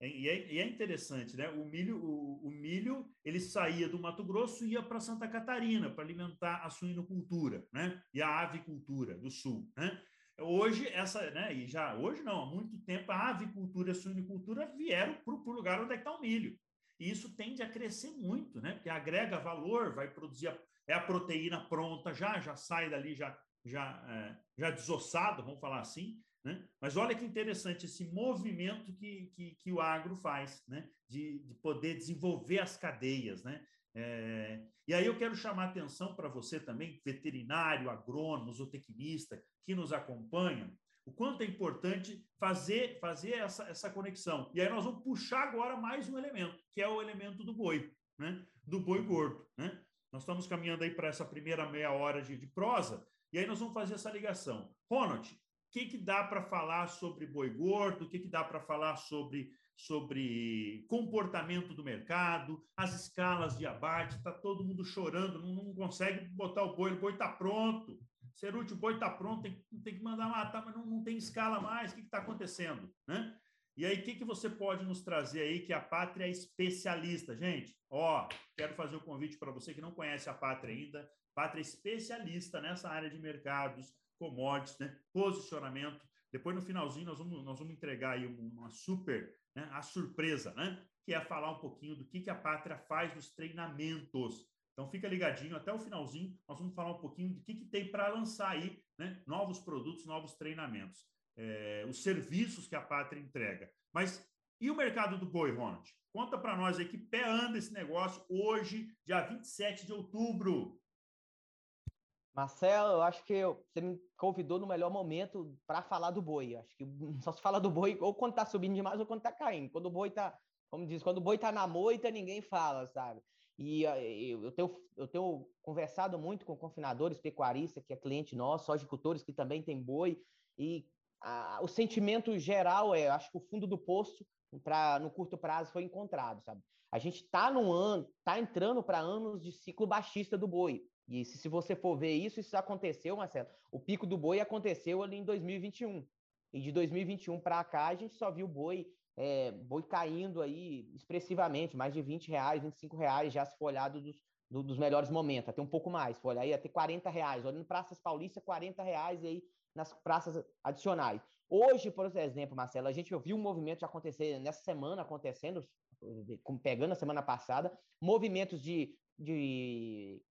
e é, e é, interessante, né? O milho, o, o, milho, ele saía do Mato Grosso e ia para Santa Catarina para alimentar a suinocultura, né? E a avicultura do sul, né? Hoje essa, né? E já hoje não, há muito tempo a avicultura e a suinocultura vieram para o lugar onde é está o milho. E isso tende a crescer muito, né? Porque agrega valor, vai produzir a, é a proteína pronta já, já sai dali já já é, já desossado, vamos falar assim, né? Mas olha que interessante esse movimento que, que, que o agro faz, né? de, de poder desenvolver as cadeias. Né? É, e aí eu quero chamar atenção para você também, veterinário, agrônomo, zootecnista, que nos acompanha, o quanto é importante fazer, fazer essa, essa conexão. E aí nós vamos puxar agora mais um elemento, que é o elemento do boi, né? do boi gordo. Né? Nós estamos caminhando aí para essa primeira meia hora de, de prosa, e aí nós vamos fazer essa ligação. Ronald, que, que dá para falar sobre boi gordo, o que, que dá para falar sobre, sobre comportamento do mercado, as escalas de abate, está todo mundo chorando, não, não, consegue botar o boi, o boi está pronto. Ceruti, o boi está pronto, tem, tem, que mandar matar, mas não, não tem escala mais, o que está acontecendo? Né? E aí, o que, que você pode nos trazer aí que a Pátria é especialista? Gente, ó, quero fazer o um convite para você que não conhece a Pátria ainda. Pátria é especialista nessa área de mercados, commodities, né? posicionamento. Depois, no finalzinho, nós vamos, nós vamos entregar aí uma super, né? a surpresa, né? que é falar um pouquinho do que, que a Pátria faz nos treinamentos. Então, fica ligadinho até o finalzinho, nós vamos falar um pouquinho do que, que tem para lançar aí né? novos produtos, novos treinamentos, é, os serviços que a Pátria entrega. Mas e o mercado do boi, Ronald? Conta para nós aí que pé anda esse negócio hoje, dia 27 de outubro. Marcelo, eu acho que você me convidou no melhor momento para falar do boi. Acho que [LAUGHS] só se fala do boi ou quando está subindo demais ou quando está caindo. Quando o boi está, como diz, quando o boi está na moita, ninguém fala, sabe? E eu tenho, eu tenho conversado muito com confinadores, pecuaristas, que é cliente nosso, agricultores que também tem boi, e a, o sentimento geral é, acho que o fundo do poço para no curto prazo foi encontrado, sabe? A gente está no ano, está entrando para anos de ciclo baixista do boi. E se, se você for ver isso, isso aconteceu, Marcelo. O pico do boi aconteceu ali em 2021. E de 2021 para cá, a gente só viu boi, é, boi caindo aí expressivamente, mais de 20 reais, 25 reais, já se for olhado dos, do, dos melhores momentos, até um pouco mais. For olhar aí, até 40 reais. Olhando praças paulistas, 40 reais aí nas praças adicionais. Hoje, por exemplo, Marcelo, a gente viu um movimento acontecer nessa semana, acontecendo, pegando a semana passada, movimentos de, de,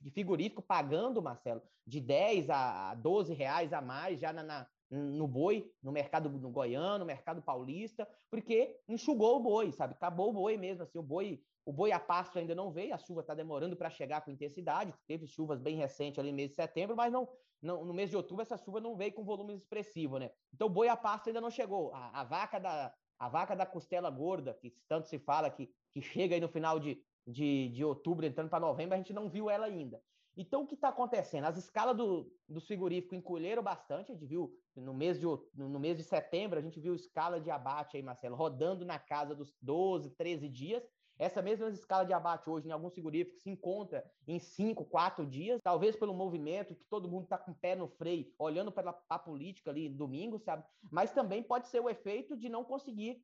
de frigorífico pagando, Marcelo, de 10 a 12 reais a mais já na, na, no boi, no mercado no goiano, no mercado paulista, porque enxugou o boi, sabe? Acabou o boi mesmo, assim, o boi, o boi a pasto ainda não veio, a chuva está demorando para chegar com intensidade, teve chuvas bem recentes ali no mês de setembro, mas não, não, no mês de outubro essa chuva não veio com volume expressivo, né? Então o boi a pasto ainda não chegou. A, a vaca da a vaca da costela gorda, que tanto se fala que, que chega aí no final de, de, de outubro, entrando para novembro, a gente não viu ela ainda. Então, o que está acontecendo? As escalas do, do frigorífico encolheram bastante, a gente viu no mês, de, no mês de setembro, a gente viu escala de abate aí, Marcelo, rodando na casa dos 12, 13 dias. Essa mesma escala de abate hoje, em alguns frigoríficos, se encontra em 5, 4 dias, talvez pelo movimento, que todo mundo está com o pé no freio, olhando para a política ali domingo, sabe? Mas também pode ser o efeito de não conseguir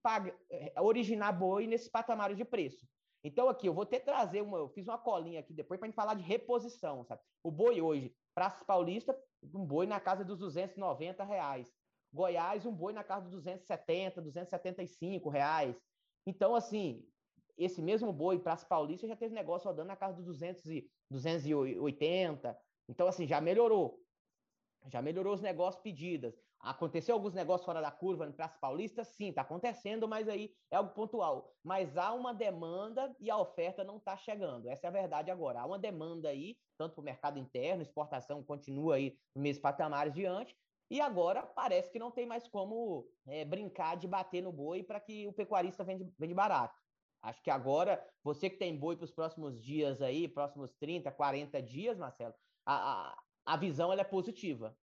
pagar, eh, originar boi nesses patamares de preço. Então, aqui, eu vou ter trazer uma. Eu fiz uma colinha aqui depois para a gente falar de reposição, sabe? O boi hoje, Praça Paulista, um boi na casa dos 290 reais. Goiás, um boi na casa dos 270, 275 reais. Então, assim, esse mesmo boi, Praça Paulista, já teve negócio rodando na casa dos 200 e, 280. Então, assim, já melhorou. Já melhorou os negócios pedidas. Aconteceu alguns negócios fora da curva no Praça Paulista? Sim, está acontecendo, mas aí é algo pontual. Mas há uma demanda e a oferta não está chegando. Essa é a verdade agora. Há uma demanda aí, tanto para o mercado interno, exportação continua aí no mesmo patamares diante, e agora parece que não tem mais como é, brincar de bater no boi para que o pecuarista vende, barato. Acho que agora, você que tem boi para os próximos dias aí, próximos 30, 40 dias, Marcelo, a, a, a visão é positiva.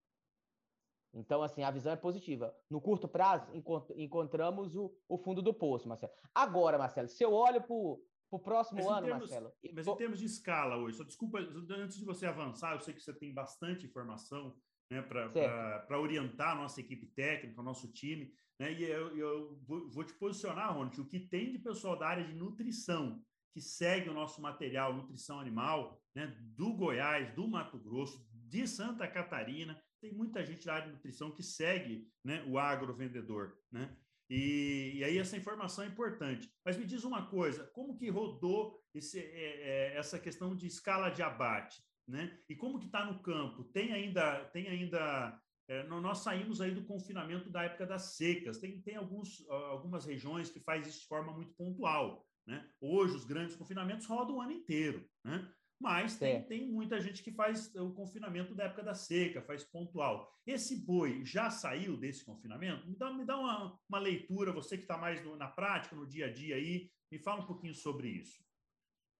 Então, assim, a visão é positiva. No curto prazo, encontramos o, o fundo do poço, Marcelo. Agora, Marcelo, se eu olho para o próximo ano, termos, Marcelo. Mas em termos de escala hoje, só desculpa, antes de você avançar, eu sei que você tem bastante informação né, para orientar a nossa equipe técnica, o nosso time. Né, e eu, eu vou, vou, te posicionar, Ronald, o que tem de pessoal da área de nutrição que segue o nosso material Nutrição Animal, né, do Goiás, do Mato Grosso, de Santa Catarina, tem muita gente da área de nutrição que segue né, o agrovendedor, né? E, e, aí essa informação é importante. Mas me diz uma coisa, como que rodou esse, é, é, essa questão de escala de abate, né? E como que está no campo? Tem ainda, tem ainda é, nós saímos aí do confinamento da época das secas. Tem, tem alguns, algumas regiões que faz isso de forma muito pontual, né? Hoje os grandes confinamentos rodam o ano inteiro, né? Mas tem, tem, muita gente que faz o confinamento da época da seca, faz pontual. Esse boi já saiu desse confinamento? Me dá, me dá uma, uma leitura, você que está mais no, na prática, no dia a dia aí, me fala um pouquinho sobre isso.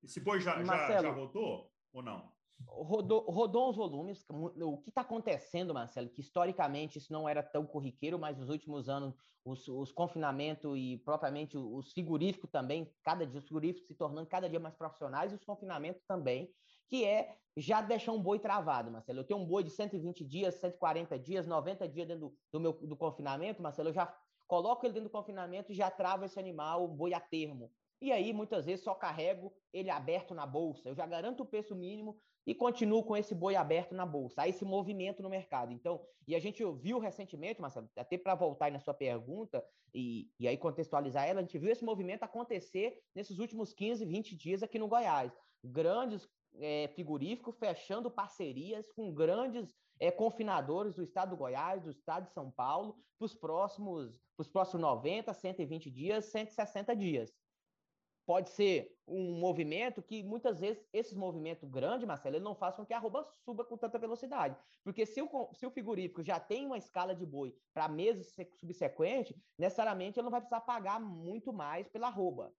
Esse boi já, Marcelo, já, já rodou ou não? Rodou, rodou os volumes. O que está acontecendo, Marcelo, que historicamente isso não era tão corriqueiro, mas nos últimos anos os, os confinamentos e propriamente os frigoríficos também, cada dia os frigoríficos se tornando cada dia mais profissionais e os confinamentos também, que é já deixar um boi travado, Marcelo. Eu tenho um boi de 120 dias, 140 dias, 90 dias dentro do, do meu do confinamento, Marcelo, eu já coloco ele dentro do confinamento e já travo esse animal, o boi a termo. E aí, muitas vezes, só carrego ele aberto na bolsa. Eu já garanto o preço mínimo e continuo com esse boi aberto na bolsa. Há esse movimento no mercado. Então, e a gente viu recentemente, Marcelo, até para voltar aí na sua pergunta e, e aí contextualizar ela, a gente viu esse movimento acontecer nesses últimos 15, 20 dias aqui no Goiás. Grandes é, frigoríficos fechando parcerias com grandes é, confinadores do estado do Goiás, do estado de São Paulo, para os próximos, próximos 90, 120 dias, 160 dias pode ser um movimento que muitas vezes esses movimentos grandes, Marcelo, ele não faz com que a arroba suba com tanta velocidade. Porque se o, se o frigorífico já tem uma escala de boi para meses subsequentes, necessariamente ele não vai precisar pagar muito mais pela arroba.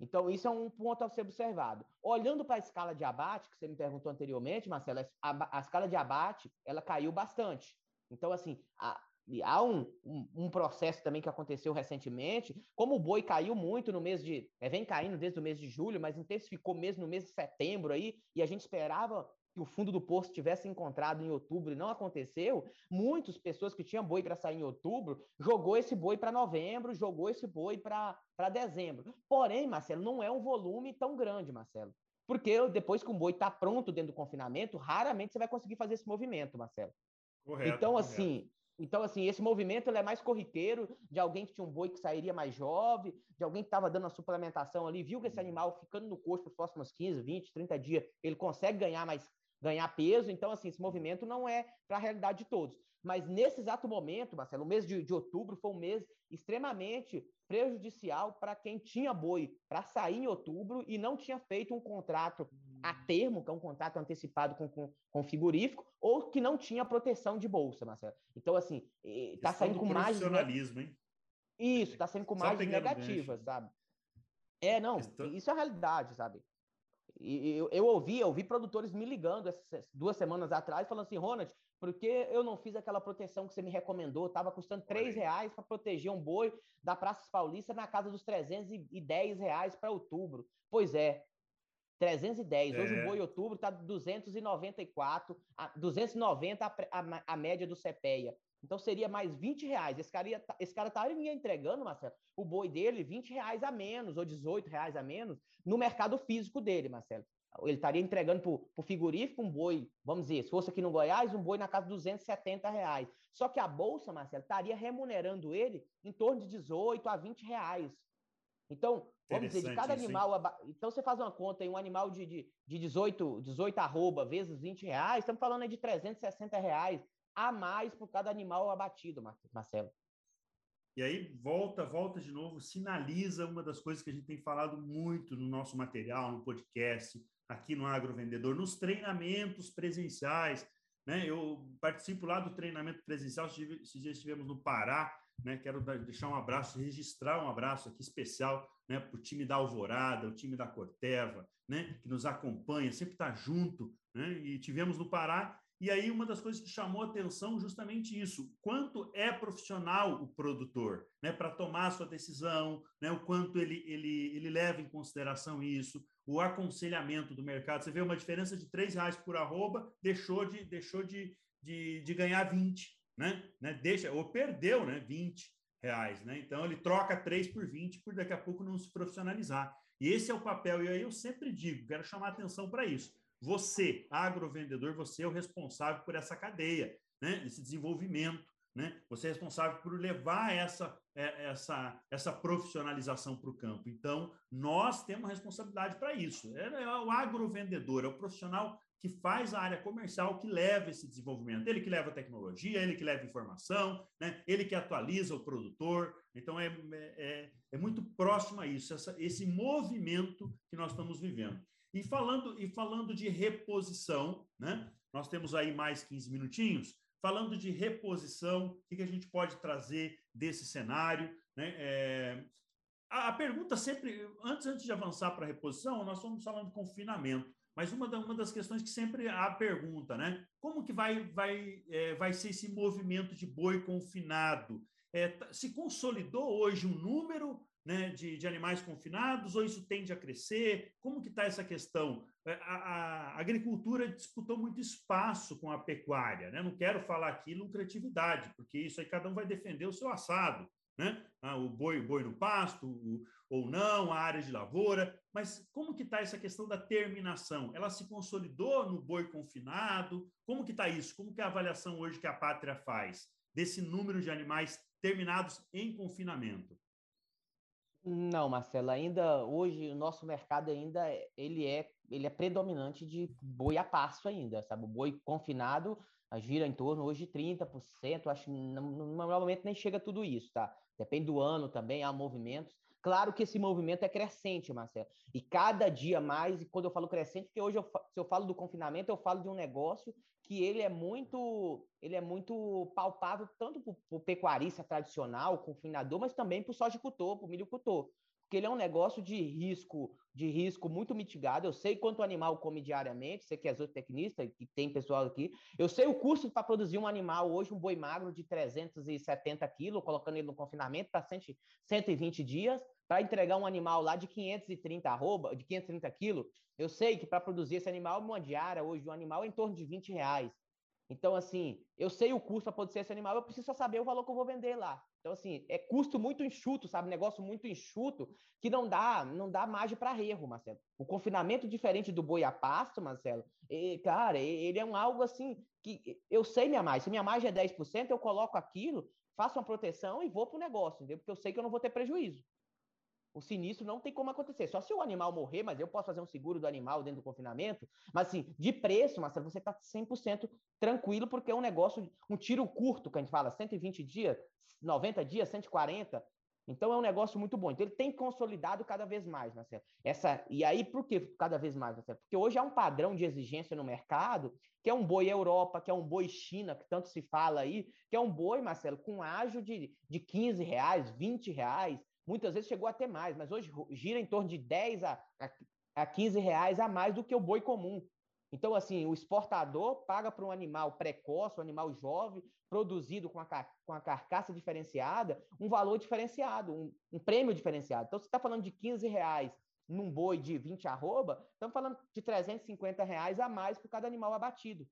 Então, isso é um ponto a ser observado. Olhando para a escala de abate, que você me perguntou anteriormente, Marcelo, a, a escala de abate ela caiu bastante. Então, assim, a, há um, um, um, processo também que aconteceu recentemente, como o boi caiu muito no mês de. É, vem caindo desde o mês de julho, mas intensificou mesmo no mês de setembro aí, e a gente esperava que o fundo do poço tivesse encontrado em outubro e não aconteceu, muitas pessoas que tinham boi para sair em outubro jogou esse boi para novembro, jogou esse boi para dezembro. Porém, Marcelo, não é um volume tão grande, Marcelo. Porque depois que um boi está pronto dentro do confinamento, raramente você vai conseguir fazer esse movimento, Marcelo. Correto, então, assim, então, assim, esse movimento ele é mais corriqueiro de alguém que tinha um boi que sairia mais jovem, de alguém que estava dando a suplementação ali, viu que esse uhum. animal ficando no coxo nos próximos 15, 20, 30 dias, ele consegue ganhar mais ganhar peso. Então, assim, esse movimento não é para a realidade de todos. Mas nesse exato momento, Marcelo, o mês de, de outubro foi um mês extremamente prejudicial para quem tinha boi para sair em outubro e não tinha feito um contrato a termo, que é um contrato antecipado com, com, com frigorífico, ou que não tinha proteção de bolsa, Marcelo. Então, assim, está saindo com mais. Profissionalismo, hein? Isso, está saindo com mais negativas, sabe? É, não, isso é a realidade, sabe? E eu, eu ouvi, eu ouvi produtores me ligando essas duas semanas atrás, falando assim, Ronald, por que eu não fiz aquela proteção que você me recomendou? Estava custando três reais para proteger um boi da Praça Paulista na casa dos 310 reais para outubro. Pois é, 310. É. Hoje o é. boi outubro está 294, a, 290 a, a, a média do CPEA. Então seria mais 20 reais. Esse cara, ia, tá, esse cara tá entregando, Marcelo, o boi dele 20 reais a menos, ou 18 reais a menos, no mercado físico dele, Marcelo. Ele estaria entregando para o frigorífico um boi, vamos dizer, se fosse aqui no Goiás, um boi na casa de 270 reais. Só que a Bolsa, Marcelo, estaria remunerando ele em torno de 18 a 20 reais. Então, vamos dizer, de cada animal. Então, você faz uma conta aí, um animal de, de, de 18, 18 arroba vezes 20 reais, estamos falando aí de 360 reais a mais por cada animal abatido, Marcelo. E aí volta, volta de novo, sinaliza uma das coisas que a gente tem falado muito no nosso material, no podcast, aqui no Agrovendedor, nos treinamentos presenciais. Né? Eu participo lá do treinamento presencial, esses dias estivemos no Pará, né? quero deixar um abraço, registrar um abraço aqui especial né? para o time da Alvorada, o time da Corteva, né? que nos acompanha, sempre está junto. Né? E tivemos no Pará e aí, uma das coisas que chamou atenção justamente isso: quanto é profissional o produtor, né, para tomar a sua decisão, né, o quanto ele, ele, ele leva em consideração isso, o aconselhamento do mercado. Você vê uma diferença de R$ reais por arroba, deixou de, deixou de, de, de ganhar 20, né? né? Deixa, ou perdeu né, 20 reais. Né? Então, ele troca 3 por 20 por daqui a pouco não se profissionalizar. E esse é o papel, e aí eu sempre digo, quero chamar atenção para isso você, agrovendedor, você é o responsável por essa cadeia, né? esse desenvolvimento. Né? Você é responsável por levar essa, é, essa, essa profissionalização para o campo. Então, nós temos responsabilidade para isso. É, é o agrovendedor, é o profissional que faz a área comercial, que leva esse desenvolvimento. Ele que leva a tecnologia, ele que leva informação, né? ele que atualiza o produtor. Então, é, é, é muito próximo a isso, essa, esse movimento que nós estamos vivendo. E falando, e falando de reposição, né? nós temos aí mais 15 minutinhos. Falando de reposição, o que, a gente pode trazer desse cenário? Né? É, a, a, pergunta sempre, antes, antes de avançar para a reposição, nós estamos falando de confinamento. Mas uma, da, uma das questões que sempre há pergunta, né? Como que vai, vai, é, vai ser esse movimento de boi confinado? É, se consolidou hoje um número né, de, de, animais confinados ou isso tende a crescer? Como que está essa questão? É, a, a, agricultura disputou muito espaço com a pecuária, né? Não quero falar aqui lucratividade, porque isso aí cada um vai defender o seu assado, né? Ah, o boi, boi no pasto, o, ou não, a área de lavoura, mas como que está essa questão da terminação? Ela se consolidou no boi confinado? Como que está isso? Como que é a avaliação hoje que a pátria faz desse número de animais terminados em confinamento? Não, Marcelo, ainda hoje o nosso mercado ainda ele é ele é predominante de boi a passo ainda, sabe? O boi confinado gira em torno hoje de 30%, acho que normalmente nem chega a tudo isso, tá? Depende do ano também, há movimentos. Claro que esse movimento é crescente, Marcelo. E cada dia mais, e quando eu falo crescente, porque hoje eu, se eu falo do confinamento, eu falo de um negócio que ele é muito, ele é muito palpável tanto para o pecuarista tradicional, confinador, mas também para o sojicultor, para o milhocultor. porque ele é um negócio de risco, de risco muito mitigado. Eu sei quanto animal come diariamente, você que é zootecnista, que tem pessoal aqui. Eu sei o custo para produzir um animal hoje, um boi magro de 370 quilos, colocando ele no confinamento para 120 dias, para entregar um animal lá de 530 arroba, de 530 quilos. Eu sei que para produzir esse animal, uma diária hoje um animal é em torno de 20 reais. Então, assim, eu sei o custo para produzir esse animal, eu preciso saber o valor que eu vou vender lá. Então, assim, é custo muito enxuto, sabe? Negócio muito enxuto que não dá, não dá margem para erro, Marcelo. O confinamento diferente do boi a pasto, Marcelo, e, cara, ele é um algo assim que eu sei minha margem. Se minha margem é 10%, eu coloco aquilo, faço uma proteção e vou para o negócio, entendeu? Porque eu sei que eu não vou ter prejuízo. O sinistro não tem como acontecer. Só se o animal morrer, mas eu posso fazer um seguro do animal dentro do confinamento. Mas, assim, de preço, Marcelo, você está 100% tranquilo, porque é um negócio, um tiro curto, que a gente fala, 120 dias, 90 dias, 140. Então, é um negócio muito bom. Então, ele tem consolidado cada vez mais, Marcelo. Essa, e aí, por que cada vez mais, Marcelo? Porque hoje há um padrão de exigência no mercado, que é um boi Europa, que é um boi China, que tanto se fala aí, que é um boi, Marcelo, com ágio de, de 15 reais, 20 reais, muitas vezes chegou até mais, mas hoje gira em torno de 10 a, a, a 15 reais a mais do que o boi comum. Então, assim, o exportador paga para um animal precoce, um animal jovem, produzido com a, com a carcaça diferenciada, um valor diferenciado, um, um prêmio diferenciado. Então, você está falando de 15 reais num boi de 20 arroba, estamos falando de 350 reais a mais por cada animal abatido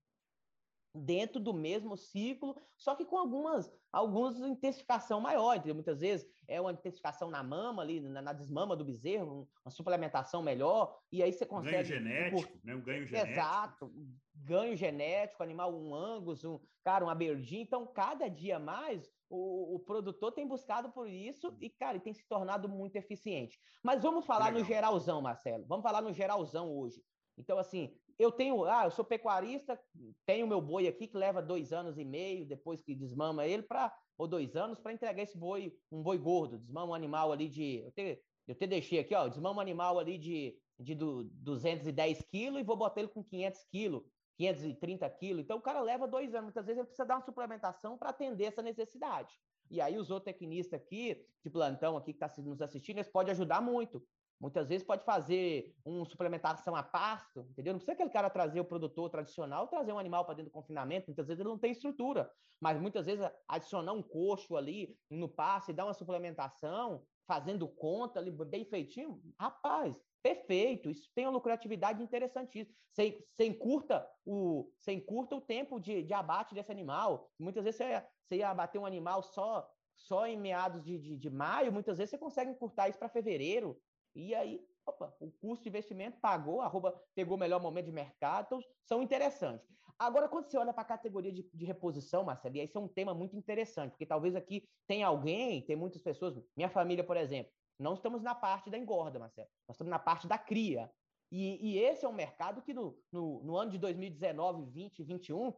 dentro do mesmo ciclo, só que com algumas, algumas intensificação maior, entendeu? Muitas vezes é uma intensificação na mama ali, na, na desmama do bezerro, uma suplementação melhor, e aí você consegue... Ganho genético, né? Um ganho genético. Exato, ganho genético, animal, um angus, um, cara, um aberdeen, então cada dia mais o, o, produtor tem buscado por isso e, cara, tem se tornado muito eficiente. Mas vamos falar Legal. no geralzão, Marcelo. Vamos falar no geralzão hoje. Então, assim, eu tenho, ah, eu sou pecuarista, tenho meu boi aqui que leva dois anos e meio, depois que desmama ele, para ou dois anos, para entregar esse boi, um boi gordo, desmama um animal ali de. Eu te, eu te deixei aqui, ó, desmama um animal ali de, de do, 210 quilos e vou botar ele com 500 quilos, 530 quilos. Então o cara leva dois anos, muitas vezes ele precisa dar uma suplementação para atender essa necessidade. E aí o zootecnista aqui, de plantão aqui que está nos assistindo, eles podem ajudar muito. Muitas vezes pode fazer uma suplementação a pasto, entendeu? Não precisa aquele cara trazer o produtor tradicional, trazer um animal para dentro do confinamento, muitas vezes ele não tem estrutura, mas muitas vezes adicionar um coxo ali no pasto e dar uma suplementação, fazendo conta ali bem feitinho, rapaz, perfeito, isso tem uma lucratividade interessantíssima. Você, você, encurta, o, você encurta o tempo de, de abate desse animal. Muitas vezes você ia, você ia abater um animal só só em meados de, de, de maio, muitas vezes você consegue encurtar isso para fevereiro, e aí, opa, o custo de investimento pagou, arroba pegou o melhor momento de mercado, então são interessantes. Agora, quando você olha para a categoria de, de, reposição, Marcelo, e esse é um tema muito interessante, porque talvez aqui tem alguém, tem muitas pessoas, minha família, por exemplo, não estamos na parte da engorda, Marcelo, nós estamos na parte da cria. E, e esse é um mercado que no, no, no ano de 2019, 20, 21,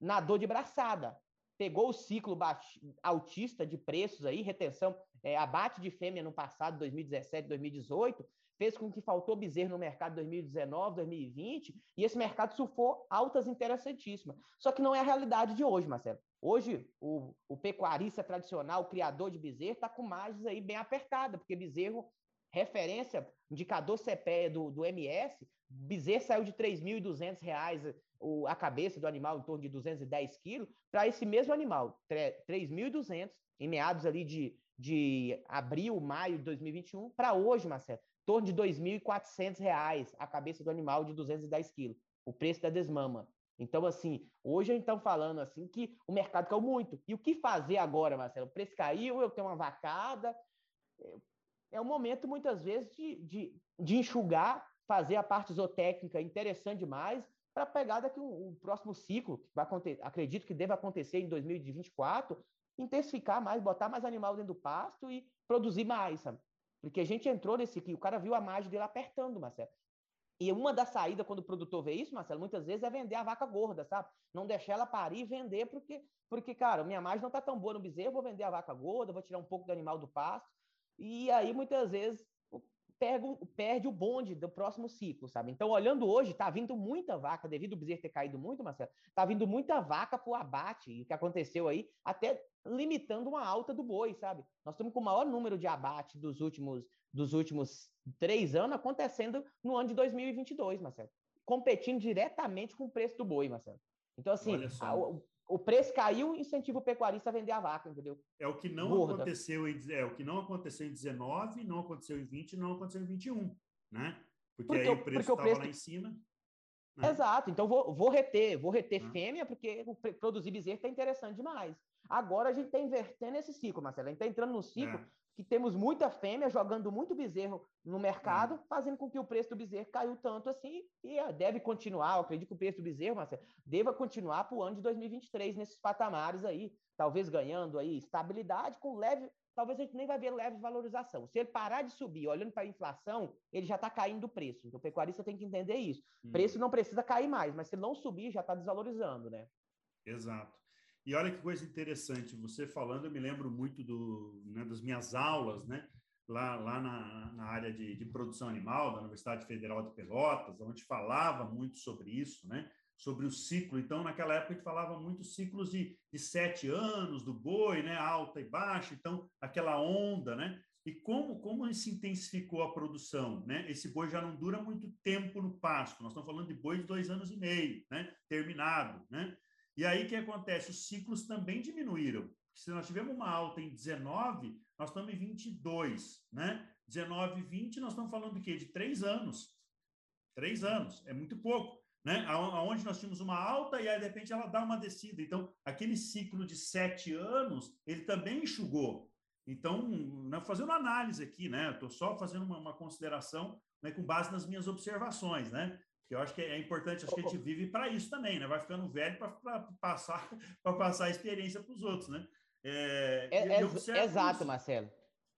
nadou de braçada pegou o ciclo altista de preços aí, retenção, é, abate de fêmea no passado, 2017, 2018, fez com que faltou bezerro no mercado 2019, 2020, e esse mercado surfou altas interessantíssimas. Só que não é a realidade de hoje, Marcelo. Hoje, o, o pecuarista tradicional, o criador de bezerro, está com margens aí bem apertada, porque bezerro, referência, indicador CPE do, do MS, bezerro saiu de R$ 3.200 o, a cabeça do animal em torno de 210 quilos, para esse mesmo animal, 3.200, em meados ali de, de abril, maio de 2021, para hoje, Marcelo, em torno de 2.400 reais a cabeça do animal de 210 quilos, o preço da desmama. Então, assim, hoje está falando assim que o mercado caiu muito. E o que fazer agora, Marcelo? O preço caiu, eu tenho uma vacada. É um momento, muitas vezes, de, de, de enxugar, fazer a parte zootécnica interessante demais, para pegar daqui um, um, próximo ciclo, que vai acontecer, acredito que deve acontecer em 2024, intensificar mais, botar mais animal dentro do pasto e produzir mais, sabe? Porque a gente entrou nesse aqui, o cara viu a margem dele apertando, Marcelo. E uma das saídas, quando o produtor vê isso, Marcelo, muitas vezes é vender a vaca gorda, sabe? Não deixar ela parir e vender, porque, porque cara, minha margem não está tão boa no bezerro, vou vender a vaca gorda, vou tirar um pouco do animal do pasto. E aí, muitas vezes, perde o bonde do próximo ciclo, sabe? Então, olhando hoje, tá vindo muita vaca, devido ao bezerro ter caído muito, Marcelo, tá vindo muita vaca pro abate, o que aconteceu aí, até limitando uma alta do boi, sabe? Nós estamos com o maior número de abate dos últimos, dos últimos três anos acontecendo no ano de 2022, Marcelo. Competindo diretamente com o preço do boi, Marcelo. Então, assim, a, o, o, preço caiu, incentiva o pecuarista a vender a vaca, entendeu? É o que não Gorda. aconteceu em, é o que não aconteceu em 19, não aconteceu em 20, não aconteceu em 21, né? Porque, porque aí o preço estava preço... lá em cima. Né? Exato. Então, vou, vou reter, vou reter uhum. fêmea, porque produzir bezerro está interessante demais. Agora a gente está invertendo esse ciclo, Marcelo. A gente está entrando no ciclo é. que temos muita fêmea jogando muito bezerro no mercado, é. fazendo com que o preço do bezerro caiu tanto assim e ah, deve continuar. Eu acredito que o preço do bezerro, Marcelo, deva continuar para o ano de 2023 nesses patamares aí, talvez ganhando aí estabilidade com leve talvez a gente nem vai ver leve valorização. Se ele parar de subir, olhando para a inflação, ele já está caindo o preço. Então, o pecuarista tem que entender isso. Hum. Preço não precisa cair mais, mas se não subir, já está desvalorizando, né? Exato. E olha que coisa interessante, você falando, eu me lembro muito do, né, das minhas aulas, né? Lá, lá na, na área de, de produção animal da Universidade Federal de Pelotas, onde falava muito sobre isso, né? sobre o ciclo. Então, naquela época, a gente falava muito ciclos de, de sete anos do boi, né? alta e baixa, então, aquela onda, né? E como, como se intensificou a produção, né? Esse boi já não dura muito tempo no pasto. Nós estamos falando de boi de dois anos e meio, né? Terminado, né? E aí, o que acontece? Os ciclos também diminuíram. Se nós tivemos uma alta em 19, nós estamos em 22, né? 19 e 20, nós estamos falando de quê? De três anos. Três anos, é muito pouco né? Aonde nós tínhamos uma alta e aí de repente ela dá uma descida. Então, aquele ciclo de sete anos, ele também enxugou. Então, né, fazendo análise aqui, né? Estou só fazendo uma, uma consideração né, com base nas minhas observações, né? Que eu acho que é importante, acho que a gente vive para isso também, né? Vai ficando velho para passar [LAUGHS] para passar a experiência para os outros, né? É, é, é exato, isso. Marcelo.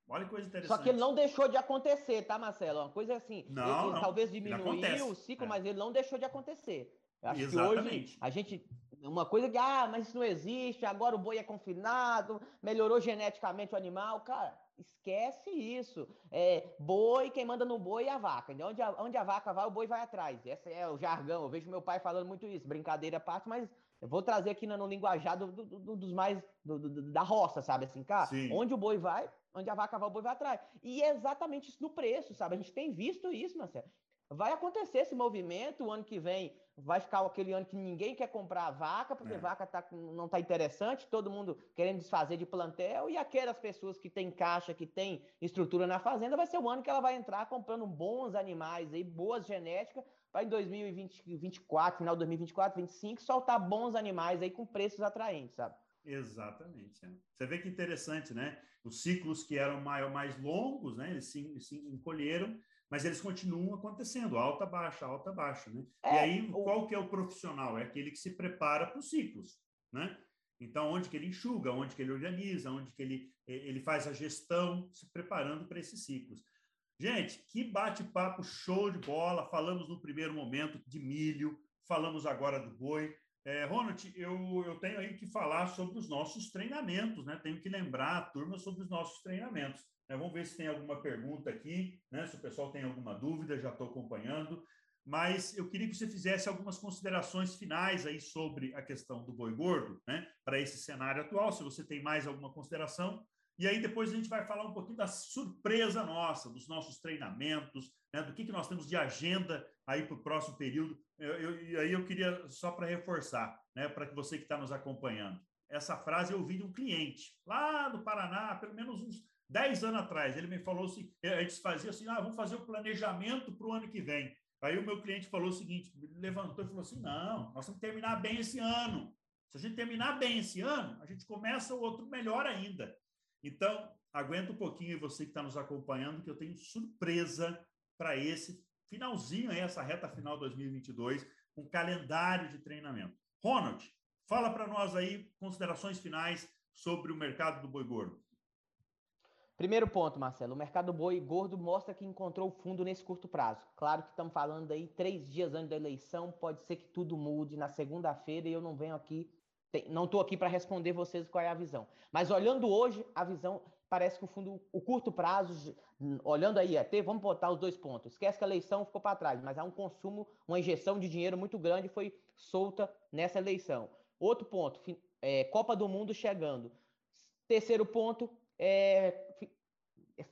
Olha que coisa interessante. Só que ele não deixou de acontecer, tá, Marcelo? Uma coisa assim, não, ele, não. talvez diminuiu o ciclo, é. mas ele não deixou de acontecer. Eu acho Exatamente. que hoje a gente. Uma coisa que, ah, mas isso não existe, agora o boi é confinado, melhorou geneticamente o animal. Cara, esquece isso. É, boi, quem manda no boi é a vaca. Onde a, onde a vaca vai, o boi vai atrás. Esse é o jargão. Eu vejo meu pai falando muito isso. Brincadeira à parte, mas eu vou trazer aqui no, no linguajar do, do, do, dos mais da roça, sabe assim, cara? Sim. Onde o boi vai, onde a vaca vai, o boi vai atrás. E é exatamente isso no preço, sabe? A gente tem visto isso, Marcelo. Vai acontecer esse movimento, o ano que vem vai ficar aquele ano que ninguém quer comprar a vaca, porque é. vaca tá, não está interessante, todo mundo querendo desfazer de plantel, e aquelas pessoas que têm caixa, que têm estrutura na fazenda, vai ser o ano que ela vai entrar comprando bons animais aí, boas genéticas, para em 2024, final de 2024, 2025, soltar bons animais aí com preços atraentes, sabe? Exatamente. É. Você vê que interessante, né? Os ciclos que eram mais, mais longos, né? Eles se, se encolheram, mas eles continuam acontecendo, alta, baixa, alta, baixa, né? É, e aí, o... qual que é o profissional? É aquele que se prepara para os ciclos, né? Então, onde que ele enxuga, onde que ele organiza, onde que ele, ele faz a gestão, se preparando para esses ciclos. Gente, que bate-papo show de bola! Falamos no primeiro momento de milho, falamos agora do boi, é, Ronald, eu, eu tenho aí que falar sobre os nossos treinamentos, né? Tenho que lembrar a turma sobre os nossos treinamentos. Né? Vamos ver se tem alguma pergunta aqui, né? Se o pessoal tem alguma dúvida, já estou acompanhando. Mas eu queria que você fizesse algumas considerações finais aí sobre a questão do boi gordo, né? Para esse cenário atual, se você tem mais alguma consideração. E aí depois a gente vai falar um pouquinho da surpresa nossa, dos nossos treinamentos, né? do que, que nós temos de agenda aí para o próximo período. E aí eu queria, só para reforçar, né, para você que está nos acompanhando, essa frase eu ouvi de um cliente lá do Paraná, pelo menos uns 10 anos atrás. Ele me falou assim: a gente fazia assim, ah, vamos fazer o planejamento para o ano que vem. Aí o meu cliente falou o seguinte: levantou e falou assim: não, nós que terminar bem esse ano. Se a gente terminar bem esse ano, a gente começa o outro melhor ainda. Então, aguenta um pouquinho você que está nos acompanhando, que eu tenho surpresa para esse finalzinho, essa reta final 2022, um calendário de treinamento. Ronald, fala para nós aí considerações finais sobre o mercado do boi gordo. Primeiro ponto, Marcelo, o mercado do boi gordo mostra que encontrou fundo nesse curto prazo. Claro que estamos falando aí três dias antes da eleição, pode ser que tudo mude na segunda-feira e eu não venho aqui, não estou aqui para responder vocês qual é a visão. Mas olhando hoje, a visão parece que o fundo, o curto prazo, olhando aí, até vamos botar os dois pontos. Esquece que a eleição ficou para trás, mas há um consumo, uma injeção de dinheiro muito grande foi solta nessa eleição. Outro ponto, é, Copa do Mundo chegando. Terceiro ponto é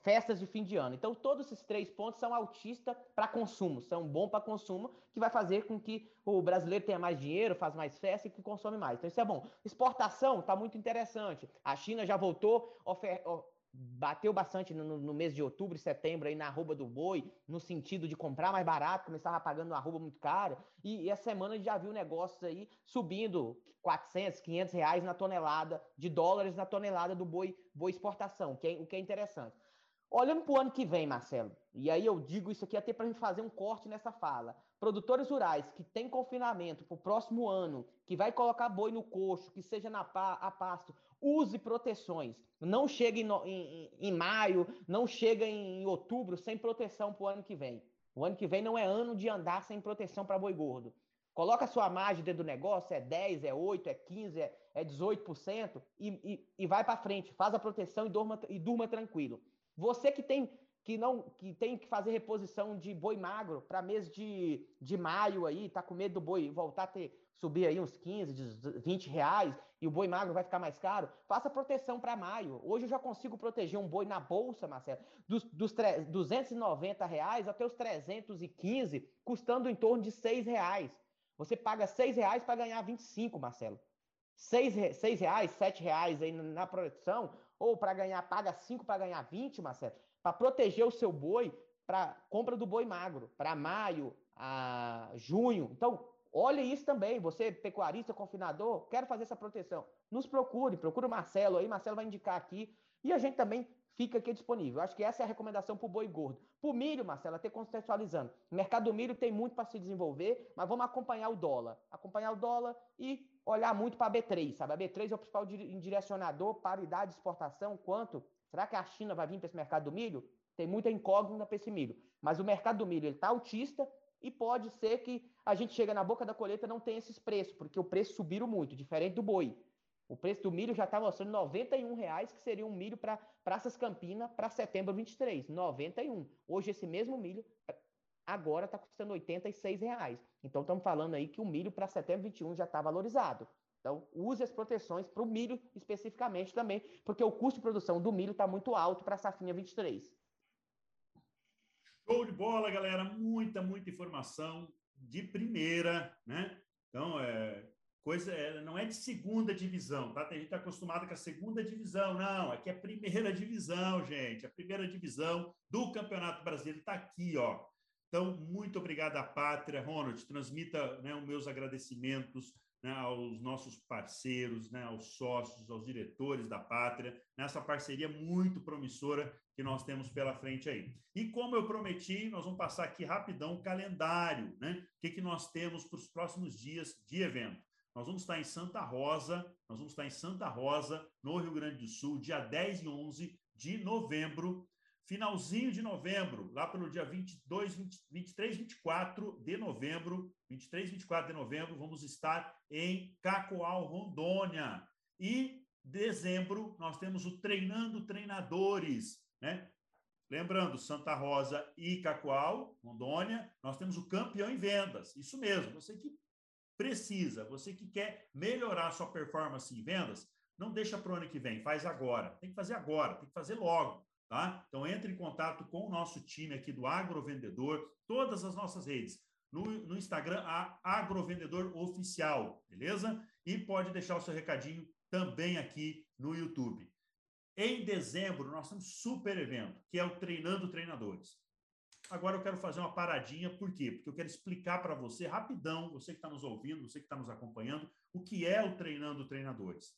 festas de fim de ano. Então, todos esses três pontos são altistas para consumo, são bom para consumo, que vai fazer com que o brasileiro tenha mais dinheiro, faz mais festa e que consome mais. Então, isso é bom. Exportação está muito interessante. A China já voltou, ofer bateu bastante no, no, mês de outubro e setembro aí na arroba do boi, no sentido de comprar mais barato, começava pagando uma arroba muito cara, e, e essa semana a gente já viu negócios aí subindo 400, 500 reais na tonelada, de dólares na tonelada do boi, boi exportação, que é, o que é interessante. Olhando para o ano que vem, Marcelo, e aí eu digo isso aqui até para a gente fazer um corte nessa fala. Produtores rurais que têm confinamento para o próximo ano, que vai colocar boi no coxo, que seja na pa, a pasto, use proteções. Não chega em, em, em maio, não chega em outubro sem proteção para o ano que vem. O ano que vem não é ano de andar sem proteção para boi gordo. Coloca a sua margem dentro do negócio, é 10, é 8, é 15, é, é 18%, e, e, e vai para frente, faz a proteção e durma, e durma tranquilo. Você que tem que não que tem que fazer reposição de boi magro para mês de, de maio aí, tá com medo do boi voltar a ter subir aí uns 15, 20 reais e o boi magro vai ficar mais caro, faça proteção para maio. Hoje eu já consigo proteger um boi na bolsa, Marcelo, dos, dos 290 reais até os 315, custando em torno de 6 reais. Você paga 6 reais para ganhar 25, Marcelo. 6, 6 reais, 7 reais aí na proteção, ou para ganhar, paga 5 para ganhar 20, Marcelo, para proteger o seu boi para compra do boi magro, para maio, a junho. Então, olhe isso também. Você, pecuarista, confinador, quero fazer essa proteção. Nos procure, procure o Marcelo aí, Marcelo vai indicar aqui. E a gente também fica aqui disponível. Acho que essa é a recomendação para o boi gordo. Para o milho, Marcelo, até contextualizando. O mercado do milho tem muito para se desenvolver, mas vamos acompanhar o dólar. Acompanhar o dólar e olhar muito para a B3, sabe? A B3 é o principal direcionador, paridade de exportação, quanto? Será que a China vai vir para esse mercado do milho? Tem muita incógnita para esse milho. Mas o mercado do milho está autista e pode ser que a gente chega na boca da colheita não tenha esses preços, porque o preço subiram muito, diferente do boi. O preço do milho já está mostrando R$ reais, que seria um milho para Praças Campina para setembro 23. 91. Hoje esse mesmo milho agora está custando R$ reais. Então estamos falando aí que o milho para setembro 21 já está valorizado. Então use as proteções para o milho especificamente também, porque o custo de produção do milho está muito alto para a safrinha 23. Show de bola, galera! Muita, muita informação de primeira, né? Então, é, coisa é, não é de segunda divisão, tá? Tem gente tá acostumado com a segunda divisão, não, aqui é a primeira divisão, gente, a primeira divisão do Campeonato Brasileiro está aqui, ó. Então, muito obrigado à Pátria. Ronald, transmita né, os meus agradecimentos né, aos nossos parceiros, né, aos sócios, aos diretores da Pátria, nessa parceria muito promissora que nós temos pela frente aí. E como eu prometi, nós vamos passar aqui rapidão o calendário, né? O que, que nós temos para os próximos dias de evento. Nós vamos estar em Santa Rosa, nós vamos estar em Santa Rosa, no Rio Grande do Sul, dia 10 e 11 de novembro, Finalzinho de novembro, lá pelo dia 22, 20, 23, 24 de novembro, 23, 24 de novembro, vamos estar em Cacoal, Rondônia. E dezembro, nós temos o Treinando Treinadores, né? Lembrando, Santa Rosa e Cacoal, Rondônia, nós temos o campeão em vendas. Isso mesmo, você que precisa, você que quer melhorar sua performance em vendas, não deixa para o ano que vem, faz agora. Tem que fazer agora, tem que fazer logo. Tá? Então, entre em contato com o nosso time aqui do Agrovendedor, todas as nossas redes. No, no Instagram, Agrovendedor Oficial, beleza? E pode deixar o seu recadinho também aqui no YouTube. Em dezembro, nós temos super evento, que é o Treinando Treinadores. Agora eu quero fazer uma paradinha, por quê? Porque eu quero explicar para você rapidão, você que está nos ouvindo, você que está nos acompanhando, o que é o Treinando Treinadores.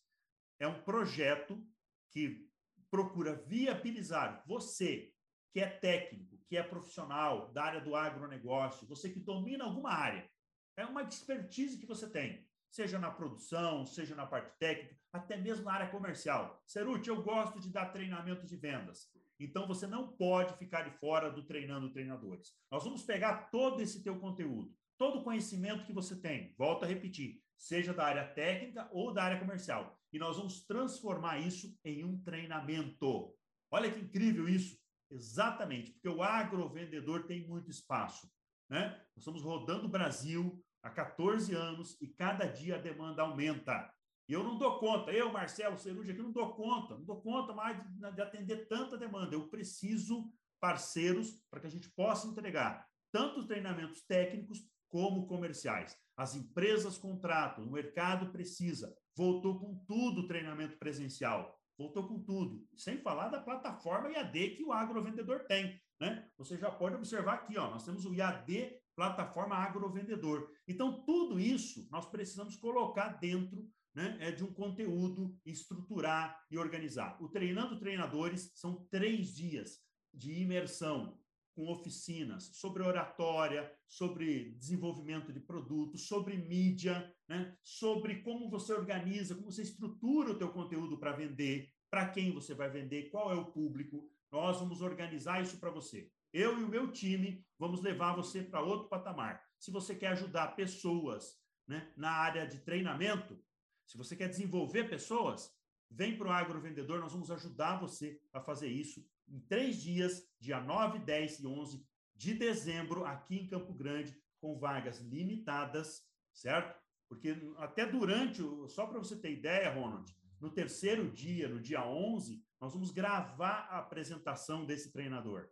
É um projeto que procura viabilizar você, que é técnico, que é profissional da área do agronegócio, você que domina alguma área, é uma expertise que você tem, seja na produção, seja na parte técnica, até mesmo na área comercial. Ceruti, eu gosto de dar treinamento de vendas. Então você não pode ficar de fora do treinando treinadores. Nós vamos pegar todo esse teu conteúdo, todo o conhecimento que você tem, volto a repetir, seja da área técnica ou da área comercial. E nós vamos transformar isso em um treinamento. Olha que incrível isso. Exatamente, porque o agrovendedor tem muito espaço. Né? Nós estamos rodando o Brasil há 14 anos e cada dia a demanda aumenta. E eu não dou conta, eu, Marcelo Ceruja, aqui não dou conta, não dou conta mais de, de atender tanta demanda. Eu preciso parceiros para que a gente possa entregar tanto treinamentos técnicos como comerciais. As empresas contratam, o mercado precisa. Voltou com tudo o treinamento presencial, voltou com tudo. Sem falar da plataforma IAD que o agrovendedor tem. Né? Você já pode observar aqui, ó, nós temos o IAD plataforma agrovendedor. Então, tudo isso nós precisamos colocar dentro né, é de um conteúdo, estruturar e organizar. O Treinando Treinadores são três dias de imersão com oficinas sobre oratória, sobre desenvolvimento de produtos, sobre mídia, né, sobre como você organiza, como você estrutura o teu conteúdo para vender, para quem você vai vender, qual é o público. Nós vamos organizar isso para você. Eu e o meu time vamos levar você para outro patamar. Se você quer ajudar pessoas né, na área de treinamento, se você quer desenvolver pessoas, vem para o Agrovendedor, nós vamos ajudar você a fazer isso em três dias, dia 9, 10 e 11 de dezembro, aqui em Campo Grande, com vagas limitadas, certo? Porque até durante, o, só para você ter ideia, Ronald, no terceiro dia, no dia 11, nós vamos gravar a apresentação desse treinador.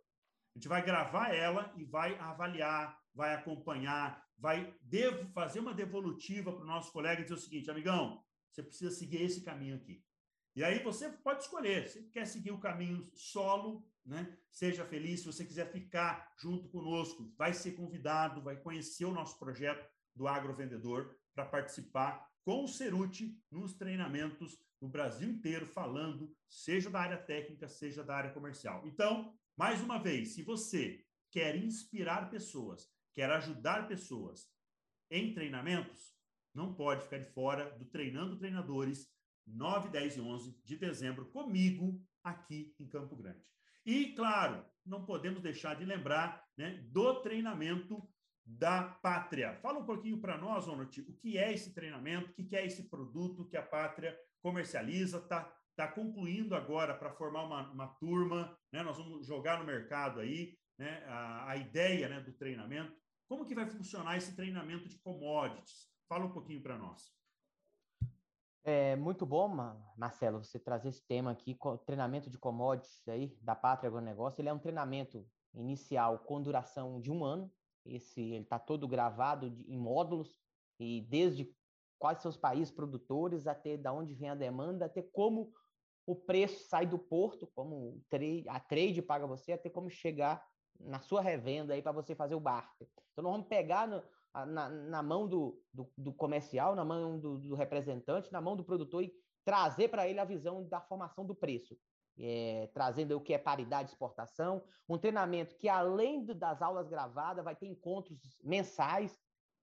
A gente vai gravar ela e vai avaliar, vai acompanhar, vai fazer uma devolutiva para o nosso colega e dizer o seguinte, amigão, você precisa seguir esse caminho aqui. E aí você pode escolher, se quer seguir o caminho solo, né? Seja feliz, se você quiser ficar junto conosco, vai ser convidado, vai conhecer o nosso projeto do agrovendedor para participar com o Ceruti nos treinamentos no Brasil inteiro, falando, seja da área técnica, seja da área comercial. Então, mais uma vez, se você quer inspirar pessoas, quer ajudar pessoas em treinamentos, não pode ficar de fora do Treinando Treinadores 9, 10 e 11 de dezembro comigo aqui em Campo Grande. E, claro, não podemos deixar de lembrar né, do treinamento da Pátria. Fala um pouquinho para nós, Ronald, o que é esse treinamento, o que é esse produto que a Pátria comercializa, está tá concluindo agora para formar uma, uma turma, né? nós vamos jogar no mercado aí né? a, a ideia né, do treinamento. Como que vai funcionar esse treinamento de commodities? Fala um pouquinho para nós. É muito bom, Marcelo, você trazer esse tema aqui, treinamento de commodities aí, da Pátria Agronegócio. Ele é um treinamento inicial com duração de um ano. Esse ele está todo gravado de, em módulos e desde quais são os países produtores até da onde vem a demanda, até como o preço sai do porto, como a trade paga você, até como chegar na sua revenda aí para você fazer o barter. Então nós vamos pegar no, na, na mão do, do, do, comercial, na mão do, do, representante, na mão do produtor e trazer para ele a visão da formação do preço. É, trazendo o que é paridade de exportação, um treinamento que, além das aulas gravadas, vai ter encontros mensais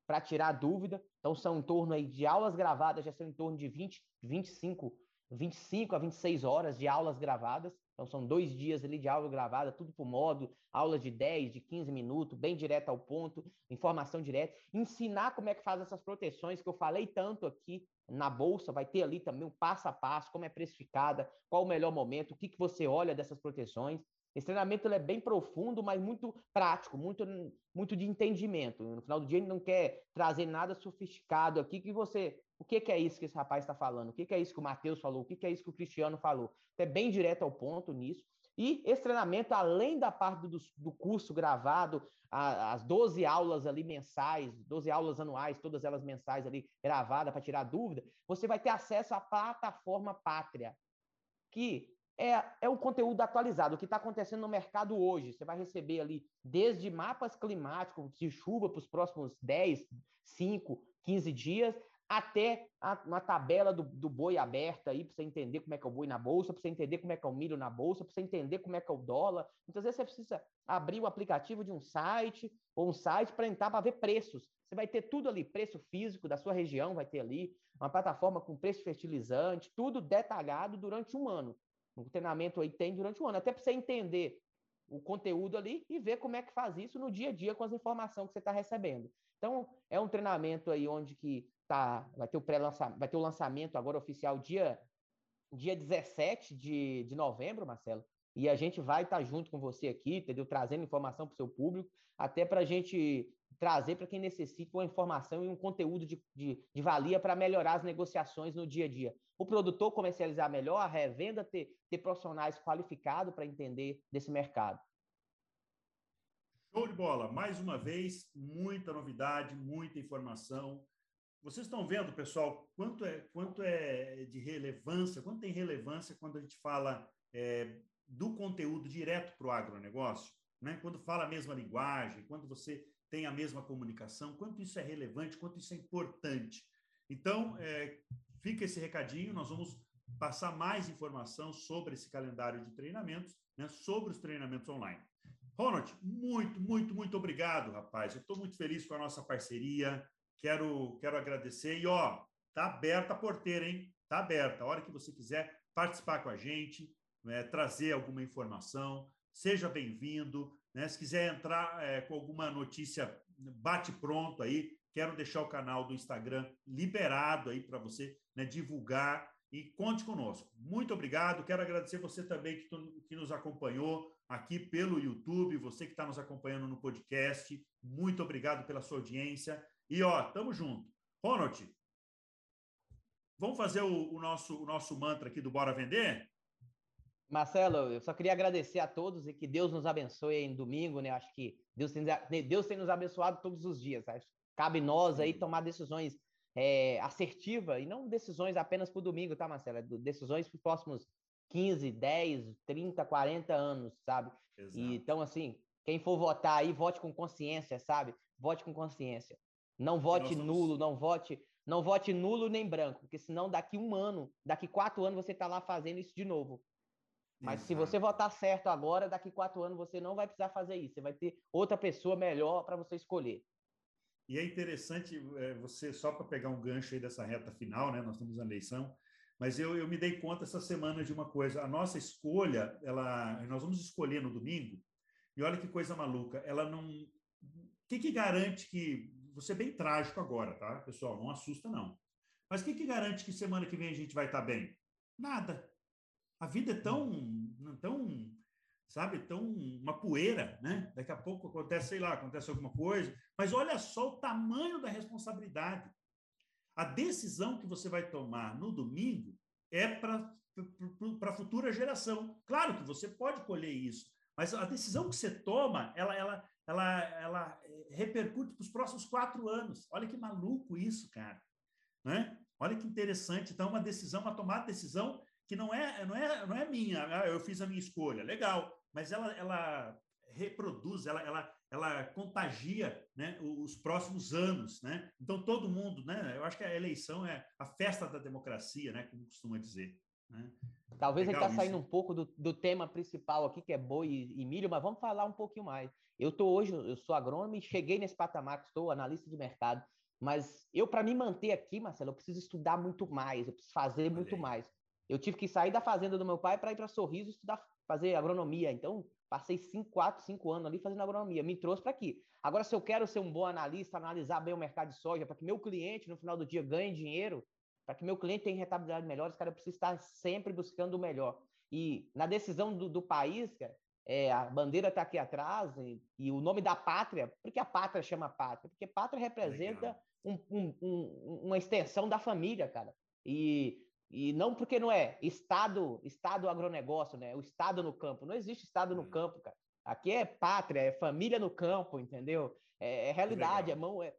para tirar dúvida. Então, são em torno aí de aulas gravadas, já são em torno de 20, 25, 25 a 26 horas de aulas gravadas. Então, são dois dias ali de aula gravada, tudo por modo, aulas de 10, de 15 minutos, bem direto ao ponto, informação direta. Ensinar como é que faz essas proteções que eu falei tanto aqui na bolsa, vai ter ali também um passo a passo, como é precificada, qual o melhor momento, o que, que você olha dessas proteções. Esse treinamento é bem profundo, mas muito prático, muito, muito de entendimento. No final do dia, ele não quer trazer nada sofisticado aqui que você o que, que é isso que esse rapaz está falando? O que, que é isso que o Matheus falou? O que, que é isso que o Cristiano falou? É bem direto ao ponto nisso. E esse treinamento, além da parte do, do curso gravado, a, as 12 aulas ali mensais, 12 aulas anuais, todas elas mensais ali gravadas para tirar dúvida, você vai ter acesso à plataforma Pátria, que é, é um conteúdo atualizado, o que está acontecendo no mercado hoje. Você vai receber ali desde mapas climáticos de chuva para os próximos 10, 5, 15 dias, até a, uma tabela do, do boi aberta aí, para você entender como é que é o boi na bolsa, para você entender como é que é o milho na bolsa, para você entender como é que é o dólar. Muitas vezes você precisa abrir o aplicativo de um site ou um site para entrar para ver preços. Você vai ter tudo ali, preço físico da sua região vai ter ali, uma plataforma com preço fertilizante, tudo detalhado durante um ano. O treinamento aí tem durante um ano, até para você entender o conteúdo ali e ver como é que faz isso no dia a dia com as informações que você está recebendo. Então, é um treinamento aí onde que tá, vai ter o pré-lançamento, vai ter o lançamento agora oficial dia, dia 17 de, de novembro, Marcelo. E a gente vai estar junto com você aqui, entendeu? Trazendo informação para o seu público, até para a gente trazer para quem necessita uma informação e um conteúdo de, de, de valia para melhorar as negociações no dia a dia. O produtor comercializar melhor, a revenda ter, ter profissionais qualificados para entender desse mercado. Show de bola! Mais uma vez, muita novidade, muita informação. Vocês estão vendo, pessoal, quanto é, quanto é de relevância, quanto tem relevância quando a gente fala é, do conteúdo direto para o agronegócio? Né? Quando fala a mesma linguagem, quando você tem a mesma comunicação, quanto isso é relevante, quanto isso é importante. Então, é, fica esse recadinho, nós vamos passar mais informação sobre esse calendário de treinamentos, né, sobre os treinamentos online. Ronald, muito, muito, muito obrigado, rapaz. Eu estou muito feliz com a nossa parceria. Quero, quero agradecer. E, ó, tá aberta a porteira, hein? Tá aberta. A hora que você quiser participar com a gente, né, trazer alguma informação, seja bem-vindo. Né? Se quiser entrar é, com alguma notícia, bate pronto aí. Quero deixar o canal do Instagram liberado aí para você né, divulgar e conte conosco. Muito obrigado. Quero agradecer você também que, tu, que nos acompanhou aqui pelo YouTube, você que está nos acompanhando no podcast. Muito obrigado pela sua audiência. E ó, tamo junto. Ronald, vamos fazer o, o nosso, o nosso mantra aqui do Bora Vender? Marcelo, eu só queria agradecer a todos e que Deus nos abençoe em domingo, né? Acho que Deus tem, Deus tem nos abençoado todos os dias. Acho. Cabe nós aí tomar decisões é, assertivas e não decisões apenas para o domingo, tá, Marcelo? É decisões para os próximos 15, 10, 30, 40 anos, sabe? E, então, assim, quem for votar aí, vote com consciência, sabe? Vote com consciência. Não vote somos... nulo, não vote, não vote nulo nem branco, porque senão daqui um ano, daqui quatro anos você está lá fazendo isso de novo. Mas Exato. se você votar certo agora, daqui quatro anos você não vai precisar fazer isso. Você vai ter outra pessoa melhor para você escolher. E é interessante é, você, só para pegar um gancho aí dessa reta final, né? Nós estamos na eleição, mas eu, eu me dei conta essa semana de uma coisa. A nossa escolha, ela, nós vamos escolher no domingo, e olha que coisa maluca, ela não. O que, que garante que. Você é bem trágico agora, tá, pessoal? Não assusta, não. Mas o que, que garante que semana que vem a gente vai estar bem? Nada. A vida é tão, tão, sabe, tão uma poeira, né? Daqui a pouco acontece, sei lá, acontece alguma coisa, mas olha só o tamanho da responsabilidade. A decisão que você vai tomar no domingo é para para a futura geração. Claro que você pode colher isso, mas a decisão que você toma, ela, ela, ela, ela repercute para os próximos quatro anos. Olha que maluco isso, cara. Né? Olha que interessante. Então, uma decisão, uma tomada de decisão que não é, não é, não é minha, ah, eu fiz a minha escolha, legal, mas ela, ela reproduz, ela, ela, ela contagia né, os próximos anos, né? Então todo mundo, né? Eu acho que a eleição é a festa da democracia, né? Como costuma dizer. Né? Talvez Legal a gente está saindo um pouco do, do tema principal aqui, que é boi e, e milho, mas vamos falar um pouquinho mais. Eu estou hoje, eu sou agrônomo e cheguei nesse patamar que estou, analista de mercado, mas eu, para me manter aqui, Marcelo, eu preciso estudar muito mais, eu preciso fazer muito mais. Eu tive que sair da fazenda do meu pai para ir para Sorriso estudar, fazer agronomia. Então, passei cinco, quatro, cinco anos ali fazendo agronomia. Me trouxe para aqui. Agora, se eu quero ser um bom analista, analisar bem o mercado de soja, para que meu cliente, no final do dia, ganhe dinheiro, para que meu cliente tenha rentabilidade melhor, cara, eu preciso estar sempre buscando o melhor. E na decisão do, do país, cara, é, a bandeira está aqui atrás e, e, o nome da pátria, porque a pátria chama pátria? Porque pátria representa um, um, um, uma extensão da família, cara. E e não porque não é Estado, Estado agronegócio, né? O Estado no campo. Não existe Estado no campo, cara. Aqui é pátria, é família no campo, entendeu? É, é realidade, é mão. É,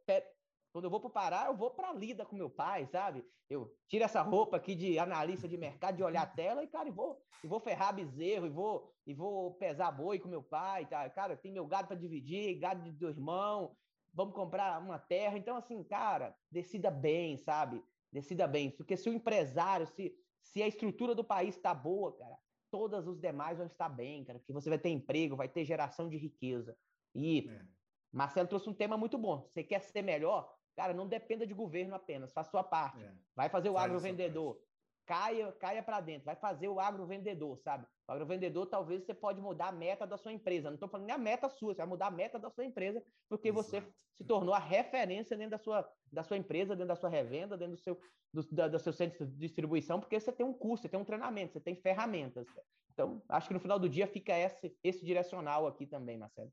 quando eu vou para o Pará, eu vou para a lida com meu pai, sabe? Eu tiro essa roupa aqui de analista de mercado, de olhar a tela, e, cara, e vou, e vou ferrar bezerro, e vou, e vou pesar boi com meu pai, tá? Cara, tem meu gado para dividir, gado de do irmão, vamos comprar uma terra. Então, assim, cara, decida bem, sabe? decida bem. Porque se o empresário, se, se a estrutura do país está boa, cara, todas os demais vão estar bem, cara, porque você vai ter emprego, vai ter geração de riqueza. E é. Marcelo trouxe um tema muito bom. Você quer ser melhor? Cara, não dependa de governo apenas, faça sua parte. É. Vai fazer o agrovendedor. caia, caia para dentro, vai fazer o agrovendedor, sabe? O agrovendedor, talvez você pode mudar a meta da sua empresa. Não estou falando nem a meta sua, você vai mudar a meta da sua empresa, porque Exato. você se tornou a referência dentro da sua, da sua empresa, dentro da sua revenda, dentro do seu, do, da, do seu centro de distribuição, porque você tem um curso, você tem um treinamento, você tem ferramentas. Então, acho que no final do dia fica esse, esse direcional aqui também, Marcelo.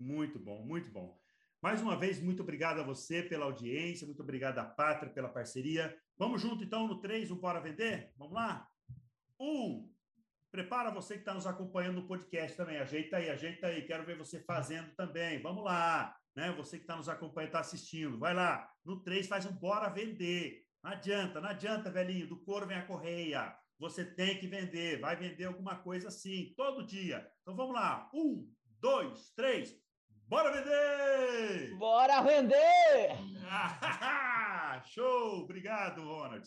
Muito bom, muito bom. Mais uma vez, muito obrigado a você pela audiência, muito obrigado à Pátria pela parceria. Vamos junto, então, no 3, um Bora Vender? Vamos lá? Um, prepara você que está nos acompanhando no podcast também. Ajeita aí, ajeita aí. Quero ver você fazendo também. Vamos lá. Né? Você que está nos acompanhando, está assistindo. Vai lá. No 3, faz um Bora Vender. Não adianta, não adianta, velhinho. Do couro vem a correia. Você tem que vender. Vai vender alguma coisa sim, todo dia. Então vamos lá. Um, dois, três. Bora vender! Bora vender! [LAUGHS] Show! Obrigado, Ronald.